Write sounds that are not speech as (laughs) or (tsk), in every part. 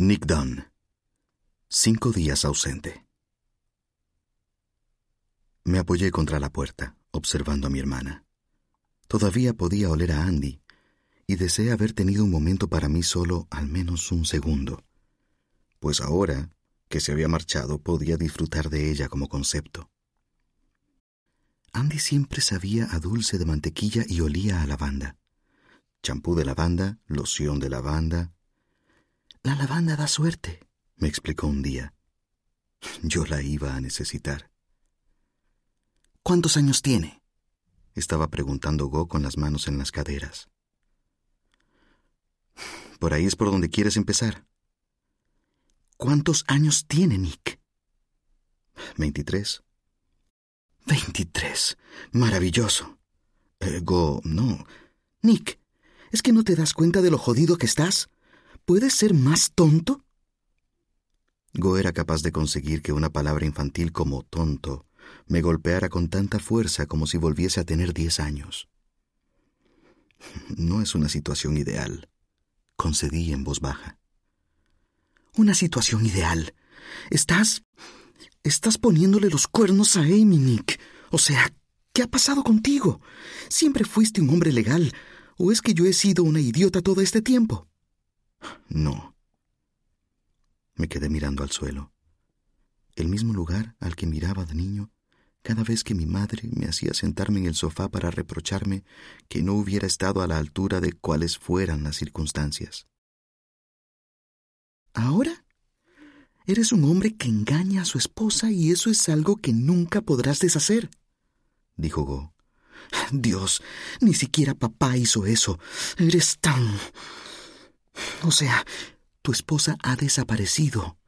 Nick Dunn. Cinco días ausente. Me apoyé contra la puerta, observando a mi hermana. Todavía podía oler a Andy, y deseé haber tenido un momento para mí solo al menos un segundo, pues ahora que se había marchado podía disfrutar de ella como concepto. Andy siempre sabía a dulce de mantequilla y olía a lavanda. Champú de lavanda, loción de lavanda, la lavanda da suerte, me explicó un día. Yo la iba a necesitar. ¿Cuántos años tiene? estaba preguntando Go con las manos en las caderas. Por ahí es por donde quieres empezar. ¿Cuántos años tiene Nick? Veintitrés. Veintitrés. Maravilloso. Eh, Go, no. Nick, ¿es que no te das cuenta de lo jodido que estás? ¿Puedes ser más tonto? Go era capaz de conseguir que una palabra infantil como tonto me golpeara con tanta fuerza como si volviese a tener diez años. No es una situación ideal, concedí en voz baja. Una situación ideal. Estás... Estás poniéndole los cuernos a Amy, Nick. O sea, ¿qué ha pasado contigo? ¿Siempre fuiste un hombre legal? ¿O es que yo he sido una idiota todo este tiempo? No. Me quedé mirando al suelo, el mismo lugar al que miraba de niño cada vez que mi madre me hacía sentarme en el sofá para reprocharme que no hubiera estado a la altura de cuales fueran las circunstancias. Ahora eres un hombre que engaña a su esposa y eso es algo que nunca podrás deshacer, dijo Go. Dios, ni siquiera papá hizo eso. Eres tan... O sea, tu esposa ha desaparecido.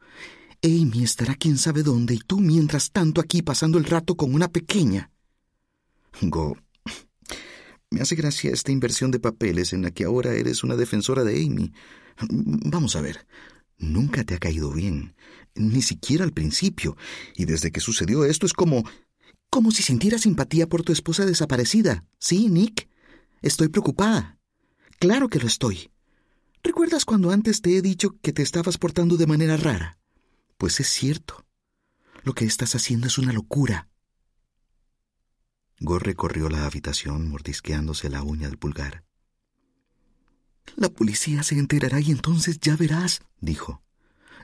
Amy estará quién sabe dónde y tú mientras tanto aquí pasando el rato con una pequeña. Go. Me hace gracia esta inversión de papeles en la que ahora eres una defensora de Amy. Vamos a ver. Nunca te ha caído bien, ni siquiera al principio, y desde que sucedió esto es como... como si sintieras simpatía por tu esposa desaparecida. ¿Sí, Nick? Estoy preocupada. Claro que lo estoy. ¿Recuerdas cuando antes te he dicho que te estabas portando de manera rara? Pues es cierto. Lo que estás haciendo es una locura. Gore recorrió la habitación mordisqueándose la uña del pulgar. La policía se enterará y entonces ya verás, dijo.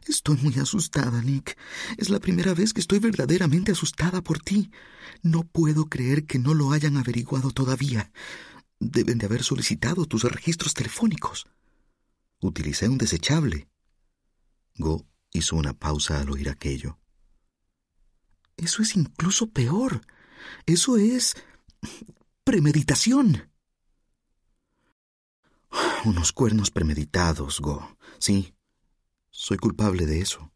Estoy muy asustada, Nick. Es la primera vez que estoy verdaderamente asustada por ti. No puedo creer que no lo hayan averiguado todavía. Deben de haber solicitado tus registros telefónicos. Utilicé un desechable. Go hizo una pausa al oír aquello. Eso es incluso peor. Eso es premeditación. Unos cuernos premeditados, Go. Sí, soy culpable de eso.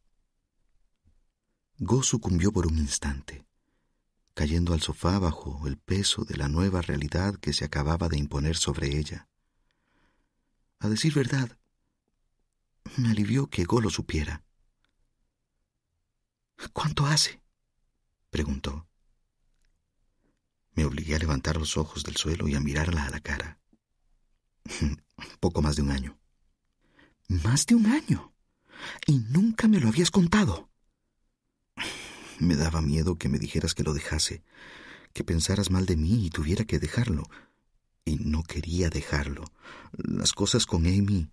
Go sucumbió por un instante, cayendo al sofá bajo el peso de la nueva realidad que se acababa de imponer sobre ella. A decir verdad, me alivió que Go lo supiera. ¿Cuánto hace? preguntó. Me obligué a levantar los ojos del suelo y a mirarla a la cara. (laughs) Poco más de un año. ¿Más de un año? Y nunca me lo habías contado. (laughs) Me daba miedo que me dijeras que lo dejase, que pensaras mal de mí y tuviera que dejarlo. Y no quería dejarlo. Las cosas con Amy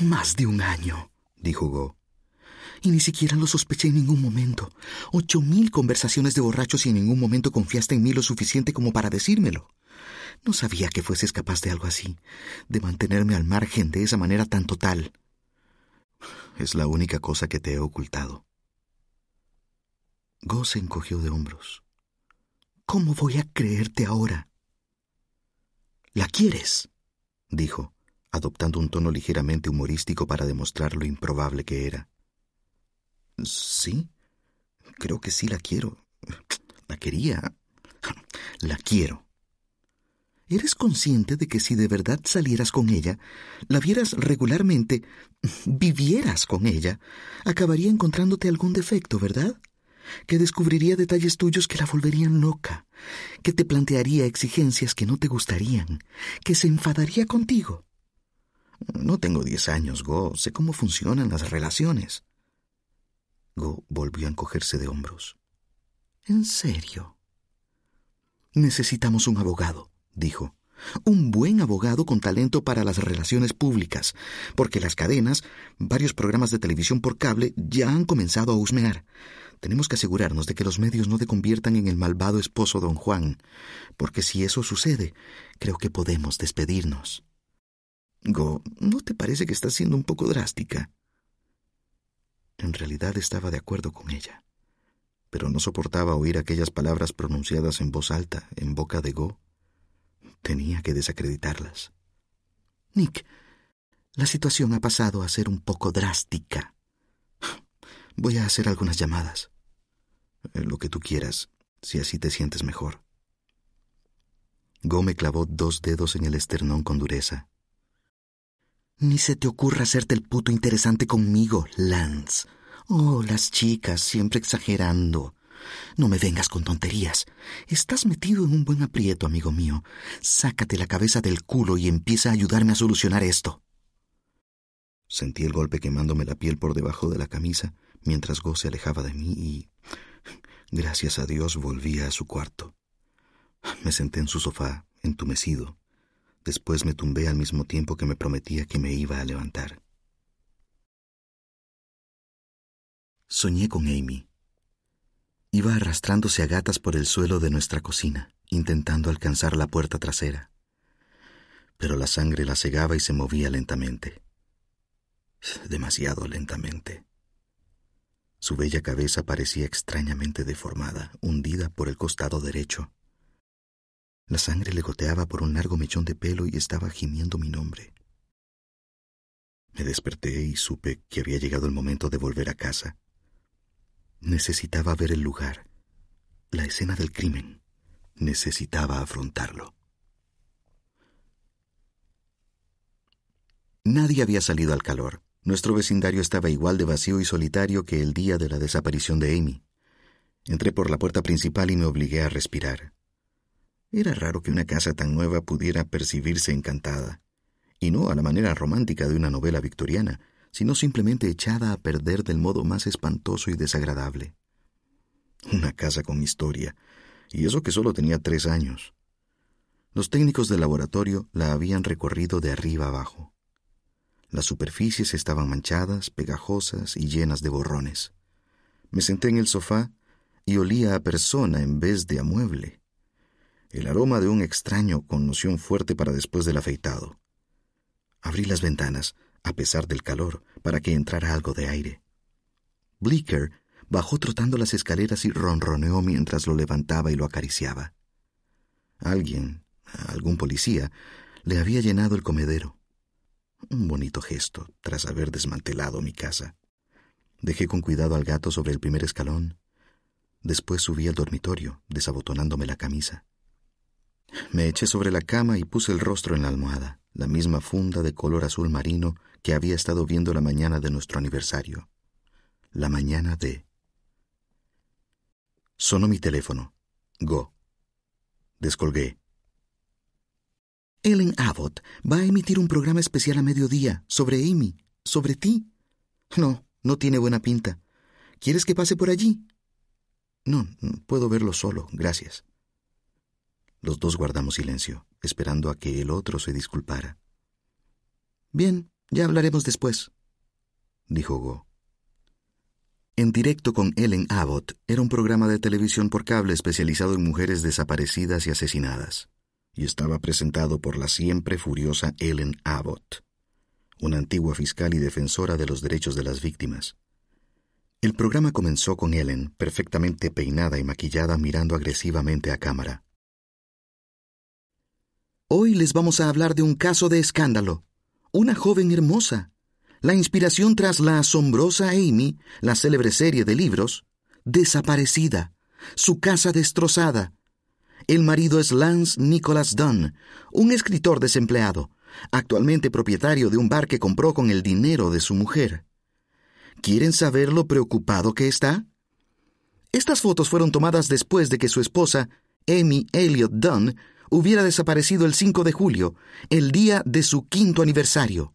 más de un año, dijo Go. Y ni siquiera lo sospeché en ningún momento. Ocho mil conversaciones de borrachos y en ningún momento confiaste en mí lo suficiente como para decírmelo. No sabía que fueses capaz de algo así, de mantenerme al margen de esa manera tan total. Es la única cosa que te he ocultado. Go se encogió de hombros. ¿Cómo voy a creerte ahora? ¿La quieres? dijo adoptando un tono ligeramente humorístico para demostrar lo improbable que era. Sí, creo que sí la quiero. La quería. La quiero. ¿Eres consciente de que si de verdad salieras con ella, la vieras regularmente, vivieras con ella, acabaría encontrándote algún defecto, ¿verdad? Que descubriría detalles tuyos que la volverían loca, que te plantearía exigencias que no te gustarían, que se enfadaría contigo. No tengo diez años, Go, sé cómo funcionan las relaciones. Go volvió a encogerse de hombros. ¿En serio? Necesitamos un abogado dijo. Un buen abogado con talento para las relaciones públicas, porque las cadenas, varios programas de televisión por cable, ya han comenzado a husmear. Tenemos que asegurarnos de que los medios no te conviertan en el malvado esposo don Juan, porque si eso sucede, creo que podemos despedirnos. Go, ¿no te parece que estás siendo un poco drástica? En realidad estaba de acuerdo con ella, pero no soportaba oír aquellas palabras pronunciadas en voz alta en boca de Go Tenía que desacreditarlas. Nick, la situación ha pasado a ser un poco drástica. Voy a hacer algunas llamadas. Eh, lo que tú quieras, si así te sientes mejor. Go me clavó dos dedos en el esternón con dureza. Ni se te ocurra hacerte el puto interesante conmigo, Lance. Oh, las chicas, siempre exagerando. No me vengas con tonterías. Estás metido en un buen aprieto, amigo mío. Sácate la cabeza del culo y empieza a ayudarme a solucionar esto. Sentí el golpe quemándome la piel por debajo de la camisa mientras Go se alejaba de mí y, gracias a Dios, volvía a su cuarto. Me senté en su sofá, entumecido. Después me tumbé al mismo tiempo que me prometía que me iba a levantar. Soñé con Amy. Iba arrastrándose a gatas por el suelo de nuestra cocina, intentando alcanzar la puerta trasera. Pero la sangre la cegaba y se movía lentamente. Demasiado lentamente. Su bella cabeza parecía extrañamente deformada, hundida por el costado derecho. La sangre le goteaba por un largo mechón de pelo y estaba gimiendo mi nombre. Me desperté y supe que había llegado el momento de volver a casa. Necesitaba ver el lugar, la escena del crimen. Necesitaba afrontarlo. Nadie había salido al calor. Nuestro vecindario estaba igual de vacío y solitario que el día de la desaparición de Amy. Entré por la puerta principal y me obligué a respirar. Era raro que una casa tan nueva pudiera percibirse encantada, y no a la manera romántica de una novela victoriana, sino simplemente echada a perder del modo más espantoso y desagradable. Una casa con historia, y eso que solo tenía tres años. Los técnicos del laboratorio la habían recorrido de arriba abajo. Las superficies estaban manchadas, pegajosas y llenas de borrones. Me senté en el sofá y olía a persona en vez de a mueble. El aroma de un extraño con noción fuerte para después del afeitado. Abrí las ventanas, a pesar del calor, para que entrara algo de aire. Bleecker bajó trotando las escaleras y ronroneó mientras lo levantaba y lo acariciaba. Alguien, algún policía, le había llenado el comedero. Un bonito gesto, tras haber desmantelado mi casa. Dejé con cuidado al gato sobre el primer escalón. Después subí al dormitorio, desabotonándome la camisa. Me eché sobre la cama y puse el rostro en la almohada, la misma funda de color azul marino que había estado viendo la mañana de nuestro aniversario. La mañana de... Sonó mi teléfono. Go. Descolgué. Ellen Abbott va a emitir un programa especial a mediodía sobre Amy, sobre ti. No, no tiene buena pinta. ¿Quieres que pase por allí? No, puedo verlo solo, gracias. Los dos guardamos silencio, esperando a que el otro se disculpara. Bien, ya hablaremos después, dijo Go. En directo con Ellen Abbott era un programa de televisión por cable especializado en mujeres desaparecidas y asesinadas, y estaba presentado por la siempre furiosa Ellen Abbott, una antigua fiscal y defensora de los derechos de las víctimas. El programa comenzó con Ellen, perfectamente peinada y maquillada, mirando agresivamente a cámara. Hoy les vamos a hablar de un caso de escándalo, una joven hermosa, la inspiración tras la asombrosa Amy, la célebre serie de libros, desaparecida, su casa destrozada. El marido es Lance Nicholas Dunn, un escritor desempleado, actualmente propietario de un bar que compró con el dinero de su mujer. ¿Quieren saber lo preocupado que está? Estas fotos fueron tomadas después de que su esposa, Amy Elliot Dunn, hubiera desaparecido el 5 de julio, el día de su quinto aniversario.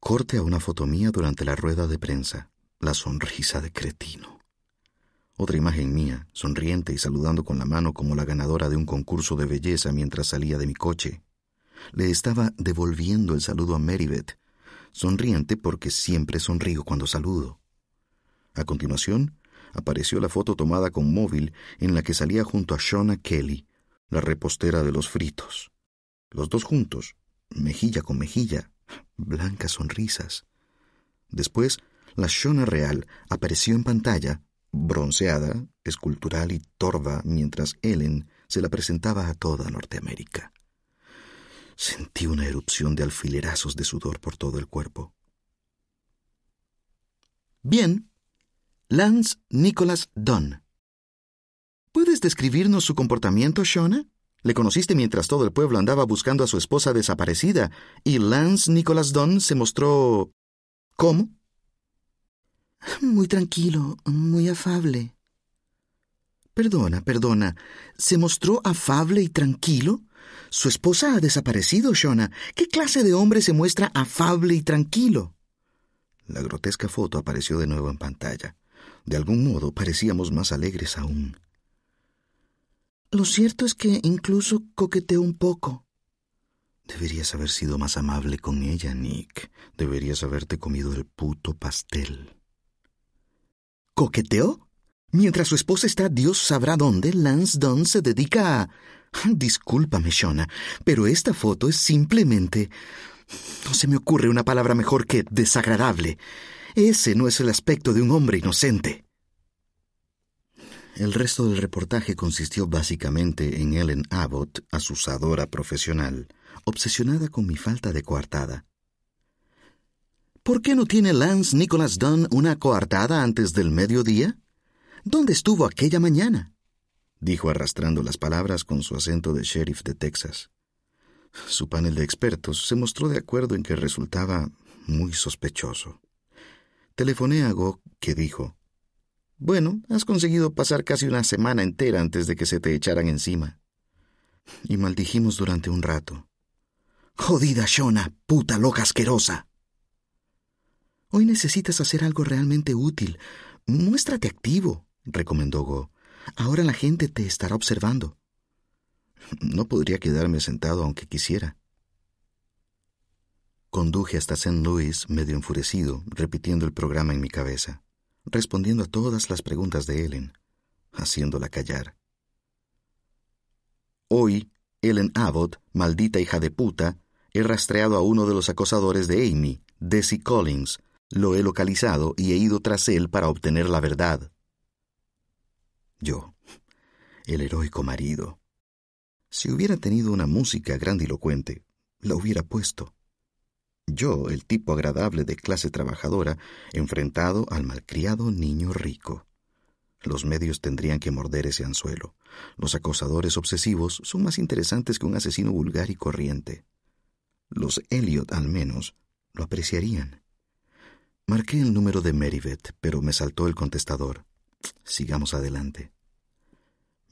Corte a una foto mía durante la rueda de prensa. La sonrisa de cretino. Otra imagen mía, sonriente y saludando con la mano como la ganadora de un concurso de belleza mientras salía de mi coche. Le estaba devolviendo el saludo a Meribeth, sonriente porque siempre sonrío cuando saludo. A continuación, apareció la foto tomada con móvil en la que salía junto a Shona Kelly, la repostera de los fritos. Los dos juntos, mejilla con mejilla, blancas sonrisas. Después, la Shona real apareció en pantalla, bronceada, escultural y torva, mientras Ellen se la presentaba a toda Norteamérica. Sentí una erupción de alfilerazos de sudor por todo el cuerpo. Bien, Lance Nicholas Dunn. ¿Puedes describirnos su comportamiento, Shona? Le conociste mientras todo el pueblo andaba buscando a su esposa desaparecida, y Lance Nicholas Dunn se mostró... ¿Cómo? Muy tranquilo, muy afable. Perdona, perdona. ¿Se mostró afable y tranquilo? Su esposa ha desaparecido, Shona. ¿Qué clase de hombre se muestra afable y tranquilo? La grotesca foto apareció de nuevo en pantalla. De algún modo parecíamos más alegres aún. Lo cierto es que incluso coqueteó un poco. Deberías haber sido más amable con ella, Nick. Deberías haberte comido el puto pastel. ¿Coqueteó? Mientras su esposa está Dios sabrá dónde, Lance Dunn se dedica a... (laughs) Discúlpame, Shona, pero esta foto es simplemente... No se me ocurre una palabra mejor que desagradable. Ese no es el aspecto de un hombre inocente. El resto del reportaje consistió básicamente en Ellen Abbott, asusadora profesional, obsesionada con mi falta de coartada. ¿Por qué no tiene Lance Nicholas Dunn una coartada antes del mediodía? ¿Dónde estuvo aquella mañana? dijo arrastrando las palabras con su acento de sheriff de Texas. Su panel de expertos se mostró de acuerdo en que resultaba muy sospechoso. Telefoné a Go, que dijo, Bueno, has conseguido pasar casi una semana entera antes de que se te echaran encima. Y maldijimos durante un rato. Jodida Shona, puta loca asquerosa. Hoy necesitas hacer algo realmente útil. Muéstrate activo, recomendó Go. Ahora la gente te estará observando. No podría quedarme sentado aunque quisiera. Conduje hasta St. Louis medio enfurecido, repitiendo el programa en mi cabeza, respondiendo a todas las preguntas de Ellen, haciéndola callar. Hoy, Ellen Abbott, maldita hija de puta, he rastreado a uno de los acosadores de Amy, Desi Collins, lo he localizado y he ido tras él para obtener la verdad. Yo, el heroico marido. Si hubiera tenido una música grandilocuente, la hubiera puesto. Yo, el tipo agradable de clase trabajadora, enfrentado al malcriado niño rico. Los medios tendrían que morder ese anzuelo. Los acosadores obsesivos son más interesantes que un asesino vulgar y corriente. Los Elliot, al menos, lo apreciarían. Marqué el número de Meribeth, pero me saltó el contestador. Sigamos adelante.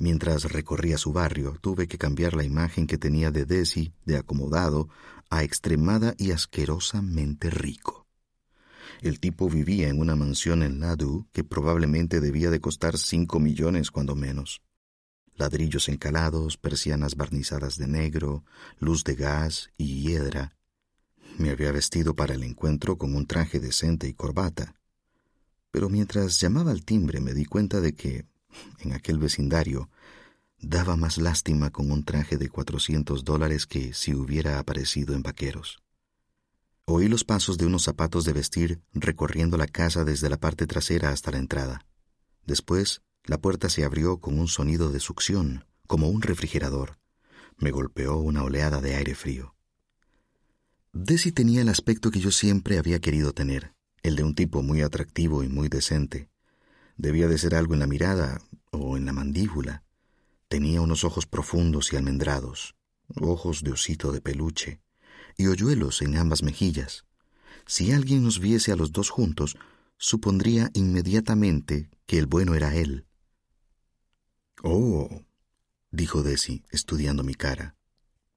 Mientras recorría su barrio, tuve que cambiar la imagen que tenía de Desi, de acomodado, a extremada y asquerosamente rico. El tipo vivía en una mansión en Ladue que probablemente debía de costar cinco millones cuando menos. Ladrillos encalados, persianas barnizadas de negro, luz de gas y hiedra. Me había vestido para el encuentro con un traje decente y corbata. Pero mientras llamaba al timbre me di cuenta de que, en aquel vecindario, daba más lástima con un traje de cuatrocientos dólares que si hubiera aparecido en vaqueros. Oí los pasos de unos zapatos de vestir recorriendo la casa desde la parte trasera hasta la entrada. Después, la puerta se abrió con un sonido de succión, como un refrigerador. Me golpeó una oleada de aire frío. Desi tenía el aspecto que yo siempre había querido tener, el de un tipo muy atractivo y muy decente. Debía de ser algo en la mirada o en la mandíbula. Tenía unos ojos profundos y almendrados, ojos de osito de peluche, y hoyuelos en ambas mejillas. Si alguien nos viese a los dos juntos, supondría inmediatamente que el bueno era él. Oh, dijo Desi, estudiando mi cara.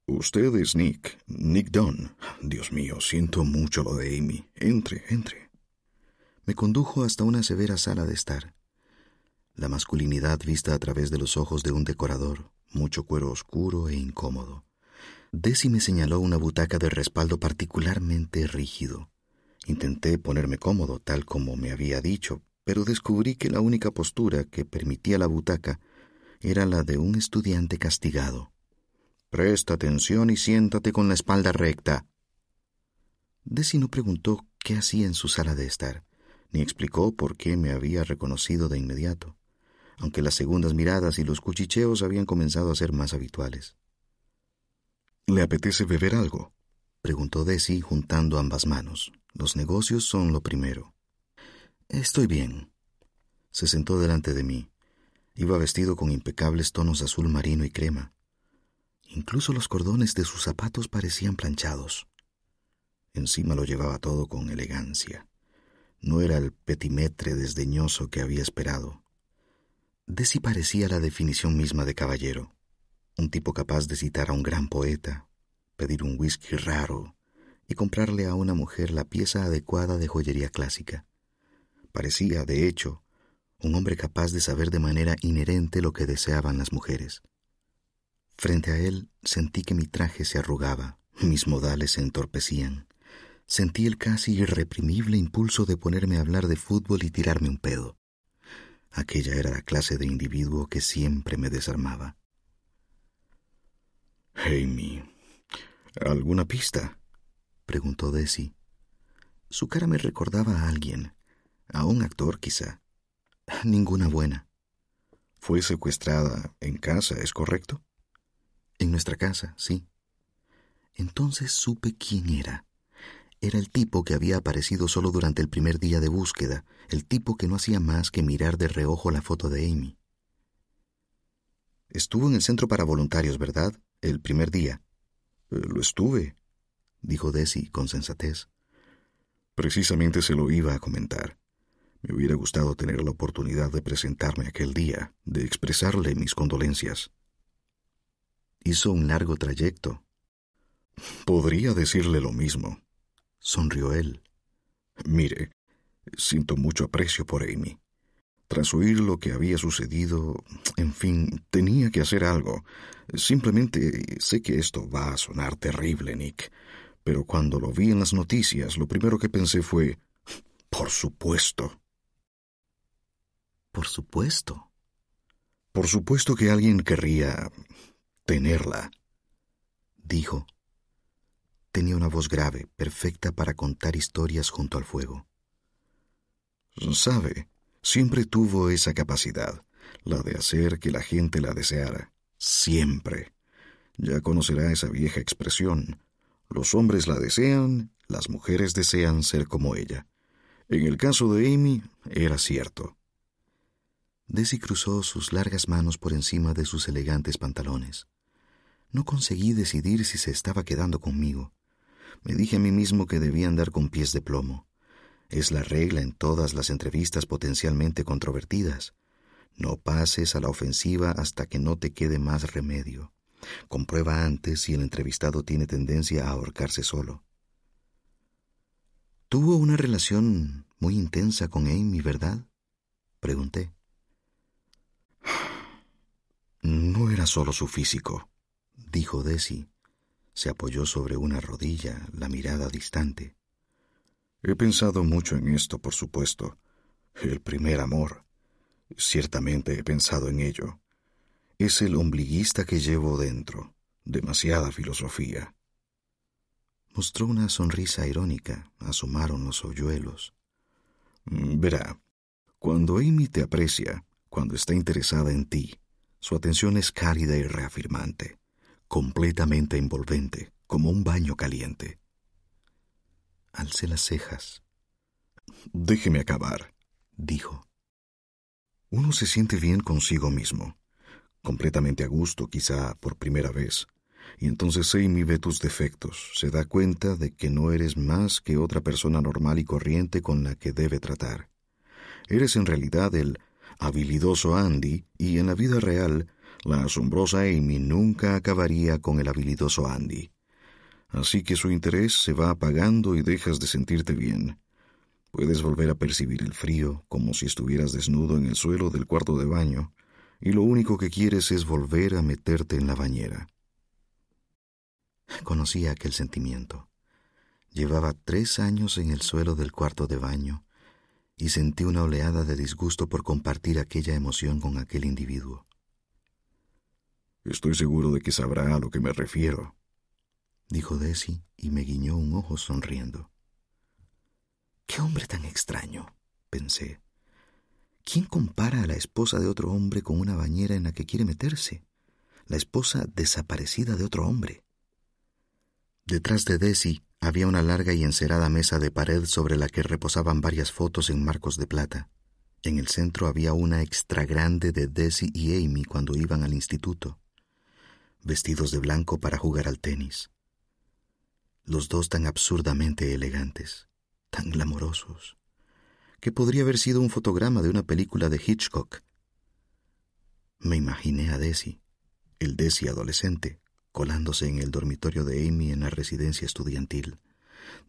Usted es Nick, Nick Dunn. Dios mío, siento mucho lo de Amy. Entre, entre. Me condujo hasta una severa sala de estar. La masculinidad vista a través de los ojos de un decorador, mucho cuero oscuro e incómodo. Desi me señaló una butaca de respaldo particularmente rígido. Intenté ponerme cómodo, tal como me había dicho, pero descubrí que la única postura que permitía la butaca era la de un estudiante castigado. Presta atención y siéntate con la espalda recta. Desi no preguntó qué hacía en su sala de estar, ni explicó por qué me había reconocido de inmediato, aunque las segundas miradas y los cuchicheos habían comenzado a ser más habituales. ¿Le apetece beber algo? preguntó Desi juntando ambas manos. Los negocios son lo primero. Estoy bien. Se sentó delante de mí. Iba vestido con impecables tonos azul marino y crema. Incluso los cordones de sus zapatos parecían planchados. Encima lo llevaba todo con elegancia. No era el petimetre desdeñoso que había esperado. Desi parecía la definición misma de caballero, un tipo capaz de citar a un gran poeta, pedir un whisky raro y comprarle a una mujer la pieza adecuada de joyería clásica. Parecía, de hecho, un hombre capaz de saber de manera inherente lo que deseaban las mujeres. Frente a él sentí que mi traje se arrugaba, mis modales se entorpecían. Sentí el casi irreprimible impulso de ponerme a hablar de fútbol y tirarme un pedo. Aquella era la clase de individuo que siempre me desarmaba. Amy, ¿alguna pista? preguntó Desi. Su cara me recordaba a alguien, a un actor quizá. Ninguna buena. Fue secuestrada en casa, ¿es correcto? En nuestra casa, sí. Entonces supe quién era. Era el tipo que había aparecido solo durante el primer día de búsqueda, el tipo que no hacía más que mirar de reojo la foto de Amy. Estuvo en el centro para voluntarios, ¿verdad? El primer día. Eh, lo estuve, dijo Desi con sensatez. Precisamente se lo iba a comentar. Me hubiera gustado tener la oportunidad de presentarme aquel día, de expresarle mis condolencias. Hizo un largo trayecto. Podría decirle lo mismo. Sonrió él. Mire, siento mucho aprecio por Amy. Tras oír lo que había sucedido, en fin, tenía que hacer algo. Simplemente sé que esto va a sonar terrible, Nick, pero cuando lo vi en las noticias, lo primero que pensé fue, por supuesto. Por supuesto. Por supuesto que alguien querría tenerla, dijo. Tenía una voz grave, perfecta para contar historias junto al fuego. Sabe, siempre tuvo esa capacidad, la de hacer que la gente la deseara. Siempre. Ya conocerá esa vieja expresión. Los hombres la desean, las mujeres desean ser como ella. En el caso de Amy, era cierto. Desi cruzó sus largas manos por encima de sus elegantes pantalones. No conseguí decidir si se estaba quedando conmigo. Me dije a mí mismo que debía andar con pies de plomo. Es la regla en todas las entrevistas potencialmente controvertidas. No pases a la ofensiva hasta que no te quede más remedio. Comprueba antes si el entrevistado tiene tendencia a ahorcarse solo. Tuvo una relación muy intensa con Amy, ¿verdad? Pregunté. (sighs) No era solo su físico, dijo Desi. Se apoyó sobre una rodilla, la mirada distante. He pensado mucho en esto, por supuesto. El primer amor. Ciertamente he pensado en ello. Es el ombliguista que llevo dentro. Demasiada filosofía. Mostró una sonrisa irónica. Asomaron los hoyuelos. Mm, verá, cuando Amy te aprecia, cuando está interesada en ti, su atención es cálida y reafirmante, completamente envolvente, como un baño caliente. Alcé las cejas. Déjeme acabar, dijo. Uno se siente bien consigo mismo, completamente a gusto quizá por primera vez, y entonces Amy ve tus defectos, se da cuenta de que no eres más que otra persona normal y corriente con la que debe tratar. Eres en realidad el habilidoso Andy y en la vida real la asombrosa Amy nunca acabaría con el habilidoso Andy. Así que su interés se va apagando y dejas de sentirte bien. Puedes volver a percibir el frío como si estuvieras desnudo en el suelo del cuarto de baño, y lo único que quieres es volver a meterte en la bañera. Conocía aquel sentimiento. Llevaba tres años en el suelo del cuarto de baño y sentí una oleada de disgusto por compartir aquella emoción con aquel individuo. Estoy seguro de que sabrá a lo que me refiero, dijo Desi y me guiñó un ojo sonriendo. Qué hombre tan extraño, pensé. ¿Quién compara a la esposa de otro hombre con una bañera en la que quiere meterse? La esposa desaparecida de otro hombre. Detrás de Desi había una larga y encerada mesa de pared sobre la que reposaban varias fotos en marcos de plata. En el centro había una extra grande de Desi y Amy cuando iban al instituto, vestidos de blanco para jugar al tenis. Los dos tan absurdamente elegantes, tan glamorosos, que podría haber sido un fotograma de una película de Hitchcock. Me imaginé a Desi, el Desi adolescente, colándose en el dormitorio de Amy en la residencia estudiantil,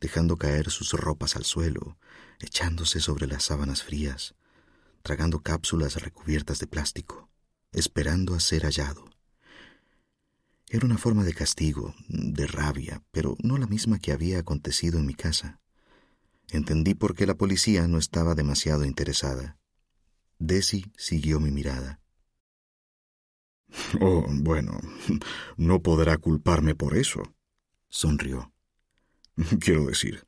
dejando caer sus ropas al suelo, echándose sobre las sábanas frías, tragando cápsulas recubiertas de plástico, esperando a ser hallado. Era una forma de castigo, de rabia, pero no la misma que había acontecido en mi casa. Entendí por qué la policía no estaba demasiado interesada. Desi siguió mi mirada. (laughs) Oh, bueno, (laughs) no podrá culparme por eso. Sonrió. (laughs) Quiero decir,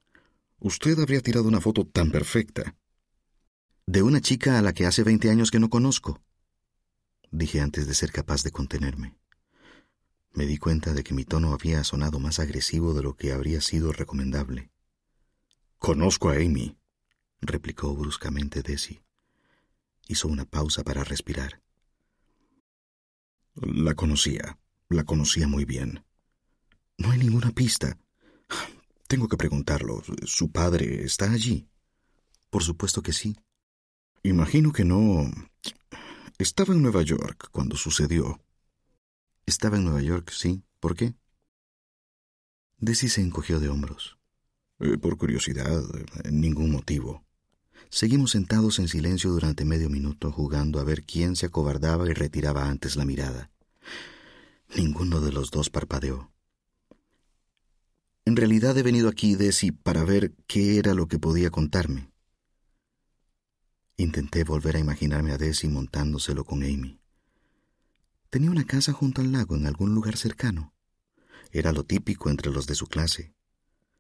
usted habría tirado una foto tan perfecta. De una chica a la que hace veinte años que no conozco, dije antes de ser capaz de contenerme. Me di cuenta de que mi tono había sonado más agresivo de lo que habría sido recomendable. Conozco a Amy, replicó bruscamente Desi. Hizo una pausa para respirar. La conocía, la conocía muy bien. No hay ninguna pista. Tengo que preguntarlo. ¿Su padre está allí? Por supuesto que sí. Imagino que no. Estaba en Nueva York cuando sucedió. Estaba en Nueva York, sí. ¿Por qué? Desi se encogió de hombros. Eh, por curiosidad, ningún motivo. Seguimos sentados en silencio durante medio minuto jugando a ver quién se acobardaba y retiraba antes la mirada. Ninguno de los dos parpadeó. En realidad he venido aquí, Desi, para ver qué era lo que podía contarme. Intenté volver a imaginarme a Desi montándoselo con Amy. Tenía una casa junto al lago en algún lugar cercano. Era lo típico entre los de su clase.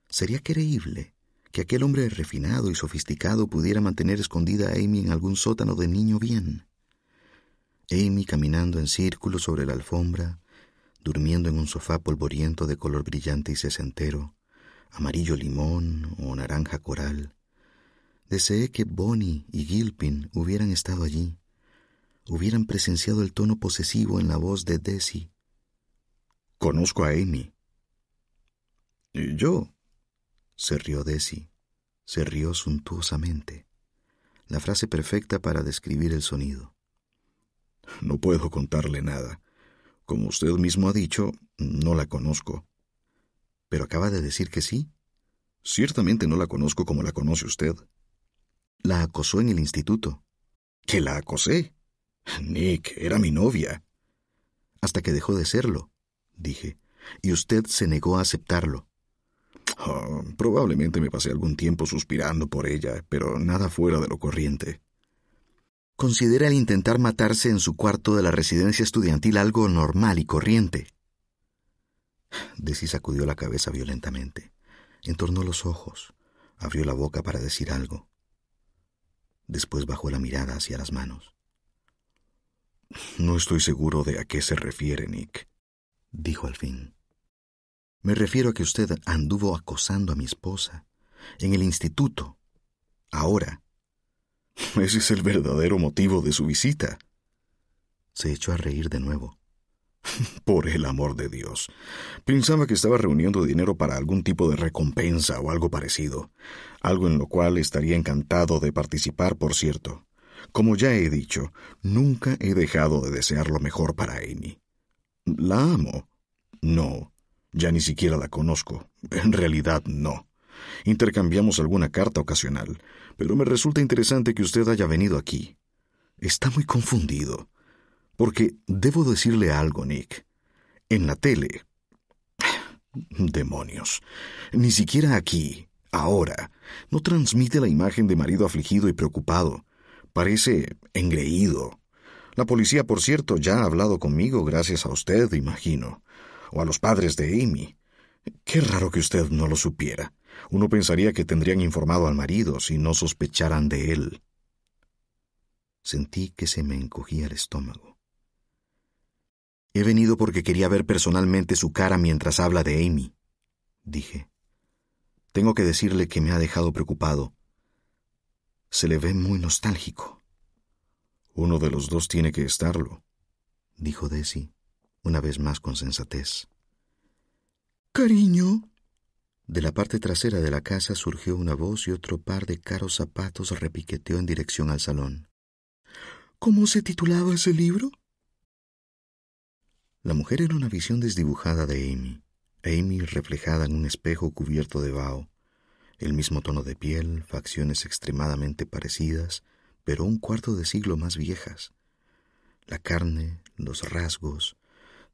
Sería creíble que aquel hombre refinado y sofisticado pudiera mantener escondida a Amy en algún sótano de niño bien. Amy caminando en círculo sobre la alfombra, durmiendo en un sofá polvoriento de color brillante y sesentero, amarillo limón o naranja coral. Deseé que Bonnie y Gilpin hubieran estado allí, hubieran presenciado el tono posesivo en la voz de Desi. Conozco a Amy. ¿Y yo? Se rió Desi. Se rió suntuosamente. La frase perfecta para describir el sonido. No puedo contarle nada. Como usted mismo ha dicho, no la conozco. Pero acaba de decir que sí. Ciertamente no la conozco como la conoce usted. La acosó en el instituto. ¿Que la acosé? Nick, era mi novia. Hasta que dejó de serlo, dije, y usted se negó a aceptarlo. Oh, probablemente me pasé algún tiempo suspirando por ella, pero nada fuera de lo corriente. Considera el intentar matarse en su cuarto de la residencia estudiantil algo normal y corriente. Desi sacudió la cabeza violentamente, entornó los ojos, abrió la boca para decir algo. Después bajó la mirada hacia las manos. No estoy seguro de a qué se refiere, Nick, dijo al fin. Me refiero a que usted anduvo acosando a mi esposa, en el instituto. Ahora. (laughs) Ese es el verdadero motivo de su visita. Se echó a reír de nuevo. (laughs) Por el amor de Dios. Pensaba que estaba reuniendo dinero para algún tipo de recompensa o algo parecido. Algo en lo cual estaría encantado de participar, por cierto. Como ya he dicho, nunca he dejado de desear lo mejor para Amy. ¿La amo? No. Ya ni siquiera la conozco. En realidad no. Intercambiamos alguna carta ocasional, pero me resulta interesante que usted haya venido aquí. Está muy confundido. Porque debo decirle algo, Nick. En la tele. Demonios. Ni siquiera aquí, ahora, no transmite la imagen de marido afligido y preocupado. Parece engreído. La policía, por cierto, ya ha hablado conmigo gracias a usted, imagino. O a los padres de Amy. Qué raro que usted no lo supiera. Uno pensaría que tendrían informado al marido si no sospecharan de él. Sentí que se me encogía el estómago. He venido porque quería ver personalmente su cara mientras habla de Amy, dije. Tengo que decirle que me ha dejado preocupado. Se le ve muy nostálgico. Uno de los dos tiene que estarlo, dijo Desi, una vez más con sensatez. Cariño. De la parte trasera de la casa surgió una voz y otro par de caros zapatos repiqueteó en dirección al salón. ¿Cómo se titulaba ese libro? La mujer era una visión desdibujada de Amy, Amy reflejada en un espejo cubierto de vaho, el mismo tono de piel, facciones extremadamente parecidas, pero un cuarto de siglo más viejas. La carne, los rasgos,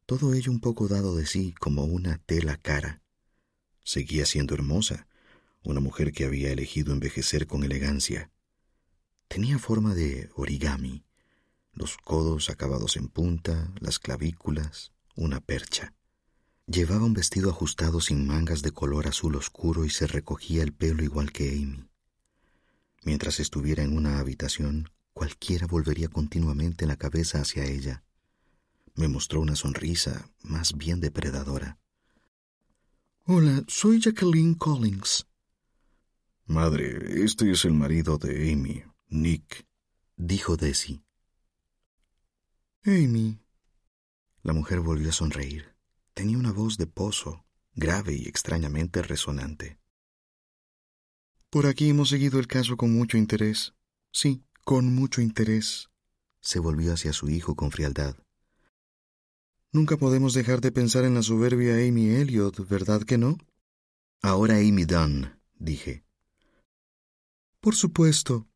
todo ello un poco dado de sí como una tela cara. Seguía siendo hermosa, una mujer que había elegido envejecer con elegancia. Tenía forma de origami, los codos acabados en punta, las clavículas, una percha. Llevaba un vestido ajustado sin mangas de color azul oscuro y se recogía el pelo igual que Amy. Mientras estuviera en una habitación, cualquiera volvería continuamente la cabeza hacia ella. Me mostró una sonrisa más bien depredadora. Hola, soy Jacqueline Collins. Madre, este es el marido de Amy, Nick, dijo Desi. Amy. La mujer volvió a sonreír. Tenía una voz de pozo, grave y extrañamente resonante. Por aquí hemos seguido el caso con mucho interés. Sí, con mucho interés. Se volvió hacia su hijo con frialdad. Nunca podemos dejar de pensar en la soberbia Amy Elliot, ¿verdad que no? Ahora Amy Dunn, dije. Por supuesto.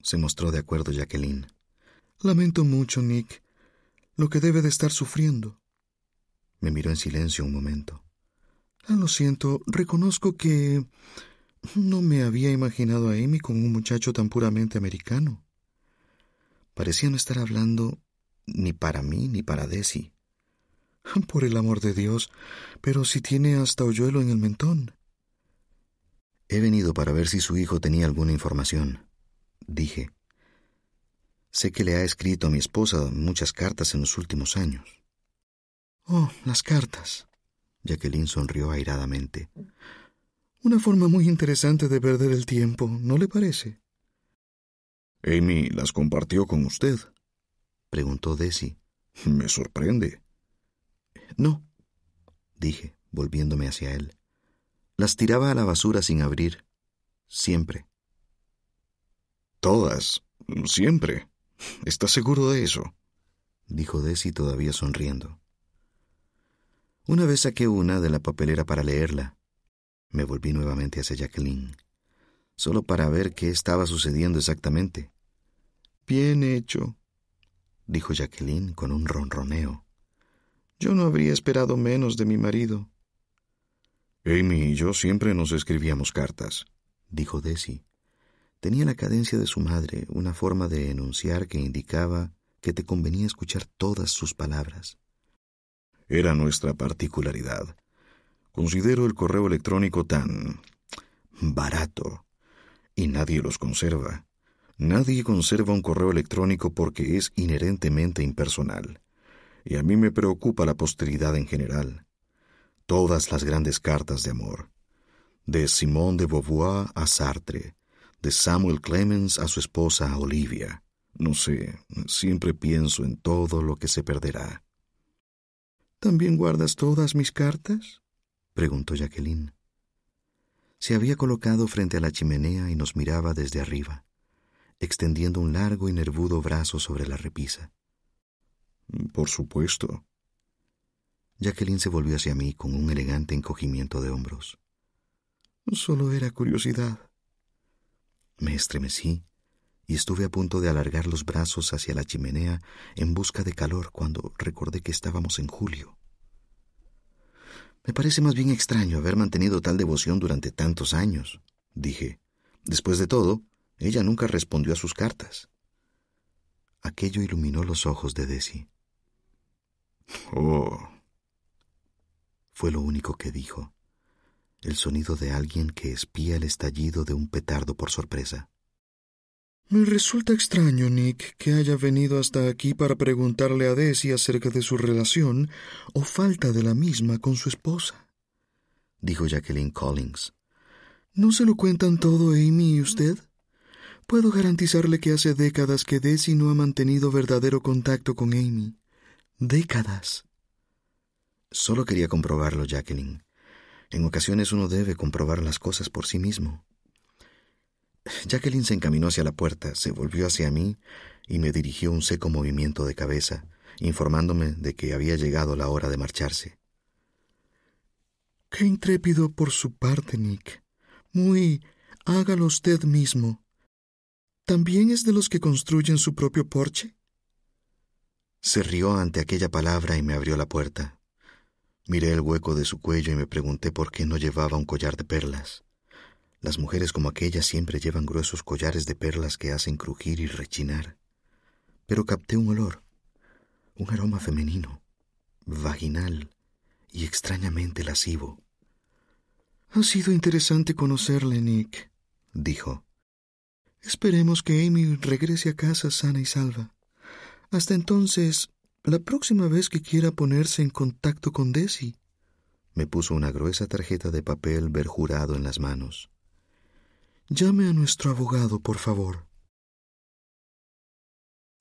Se mostró de acuerdo Jacqueline. Lamento mucho, Nick lo que debe de estar sufriendo. Me miró en silencio un momento. Ah, lo siento, reconozco que no me había imaginado a Amy con un muchacho tan puramente americano. Parecía no estar hablando ni para mí ni para Desi. (laughs) Por el amor de Dios, pero si tiene hasta hoyuelo en el mentón. He venido para ver si su hijo tenía alguna información, dije. Sé que le ha escrito a mi esposa muchas cartas en los últimos años. Oh, las cartas. Jacqueline sonrió airadamente. Una forma muy interesante de perder el tiempo, ¿no le parece? Amy las compartió con usted. Preguntó Desi. Me sorprende. No, dije, volviéndome hacia él. Las tiraba a la basura sin abrir. Siempre. Todas. Siempre. ¿Estás seguro de eso? dijo Desi todavía sonriendo. Una vez saqué una de la papelera para leerla. Me volví nuevamente hacia Jacqueline, solo para ver qué estaba sucediendo exactamente. Bien hecho, dijo Jacqueline con un ronroneo. Yo no habría esperado menos de mi marido. Amy y yo siempre nos escribíamos cartas, dijo Desi. Tenía la cadencia de su madre, una forma de enunciar que indicaba que te convenía escuchar todas sus palabras. Era nuestra particularidad. Considero el correo electrónico tan barato. Y nadie los conserva. Nadie conserva un correo electrónico porque es inherentemente impersonal. Y a mí me preocupa la posteridad en general. Todas las grandes cartas de amor. De Simone de Beauvoir a Sartre, de Samuel Clemens a su esposa Olivia. No sé, siempre pienso en todo lo que se perderá. ¿También guardas todas mis cartas? preguntó Jacqueline. Se había colocado frente a la chimenea y nos miraba desde arriba, extendiendo un largo y nervudo brazo sobre la repisa. Por supuesto. Jacqueline se volvió hacia mí con un elegante encogimiento de hombros. Solo era curiosidad. Me estremecí y estuve a punto de alargar los brazos hacia la chimenea en busca de calor cuando recordé que estábamos en julio. Me parece más bien extraño haber mantenido tal devoción durante tantos años, dije. Después de todo, ella nunca respondió a sus cartas. Aquello iluminó los ojos de Desi. Oh. Fue lo único que dijo el sonido de alguien que espía el estallido de un petardo por sorpresa. Me resulta extraño, Nick, que haya venido hasta aquí para preguntarle a Desi acerca de su relación o falta de la misma con su esposa, dijo Jacqueline Collins. ¿No se lo cuentan todo Amy y usted? Puedo garantizarle que hace décadas que Desi no ha mantenido verdadero contacto con Amy. Décadas. Solo quería comprobarlo, Jacqueline. En ocasiones uno debe comprobar las cosas por sí mismo. Jacqueline se encaminó hacia la puerta, se volvió hacia mí y me dirigió un seco movimiento de cabeza, informándome de que había llegado la hora de marcharse. Qué intrépido por su parte, Nick. Muy hágalo usted mismo. ¿También es de los que construyen su propio porche? Se rió ante aquella palabra y me abrió la puerta. Miré el hueco de su cuello y me pregunté por qué no llevaba un collar de perlas. Las mujeres como aquella siempre llevan gruesos collares de perlas que hacen crujir y rechinar. Pero capté un olor, un aroma femenino, vaginal y extrañamente lascivo. Ha sido interesante conocerle, Nick, dijo. Esperemos que Amy regrese a casa sana y salva. Hasta entonces, la próxima vez que quiera ponerse en contacto con Desi. Me puso una gruesa tarjeta de papel verjurado en las manos. Llame a nuestro abogado, por favor.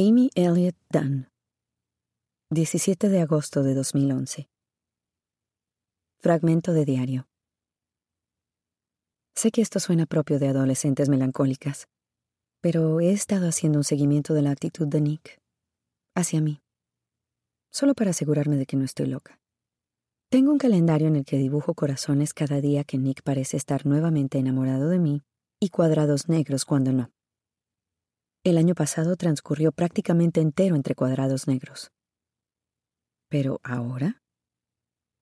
Amy Elliott Dunn 17 de agosto de 2011 Fragmento de diario Sé que esto suena propio de adolescentes melancólicas, pero he estado haciendo un seguimiento de la actitud de Nick hacia mí, solo para asegurarme de que no estoy loca. Tengo un calendario en el que dibujo corazones cada día que Nick parece estar nuevamente enamorado de mí y cuadrados negros cuando no. El año pasado transcurrió prácticamente entero entre cuadrados negros. Pero ahora,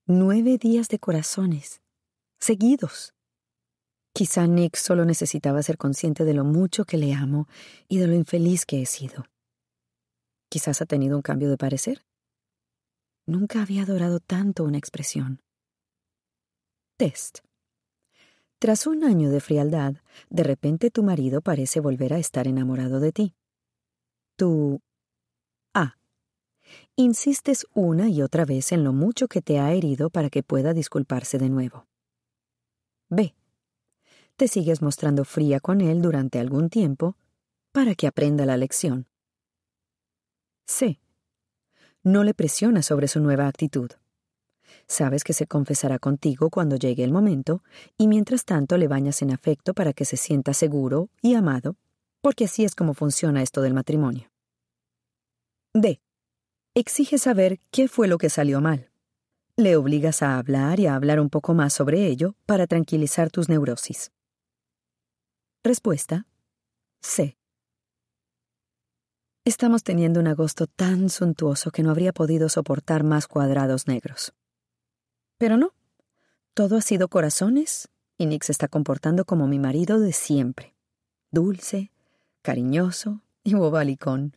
nueve días de corazones, seguidos. Quizá Nick solo necesitaba ser consciente de lo mucho que le amo y de lo infeliz que he sido. Quizás ha tenido un cambio de parecer. Nunca había adorado tanto una expresión. Test. Tras un año de frialdad, de repente tu marido parece volver a estar enamorado de ti. Tú A. Insistes una y otra vez en lo mucho que te ha herido para que pueda disculparse de nuevo. B. Te sigues mostrando fría con él durante algún tiempo para que aprenda la lección. C. No le presionas sobre su nueva actitud. Sabes que se confesará contigo cuando llegue el momento, y mientras tanto le bañas en afecto para que se sienta seguro y amado, porque así es como funciona esto del matrimonio. D. Exige saber qué fue lo que salió mal. Le obligas a hablar y a hablar un poco más sobre ello para tranquilizar tus neurosis. Respuesta. C. Estamos teniendo un agosto tan suntuoso que no habría podido soportar más cuadrados negros. Pero no. Todo ha sido corazones y Nick se está comportando como mi marido de siempre. Dulce, cariñoso y bobalicón.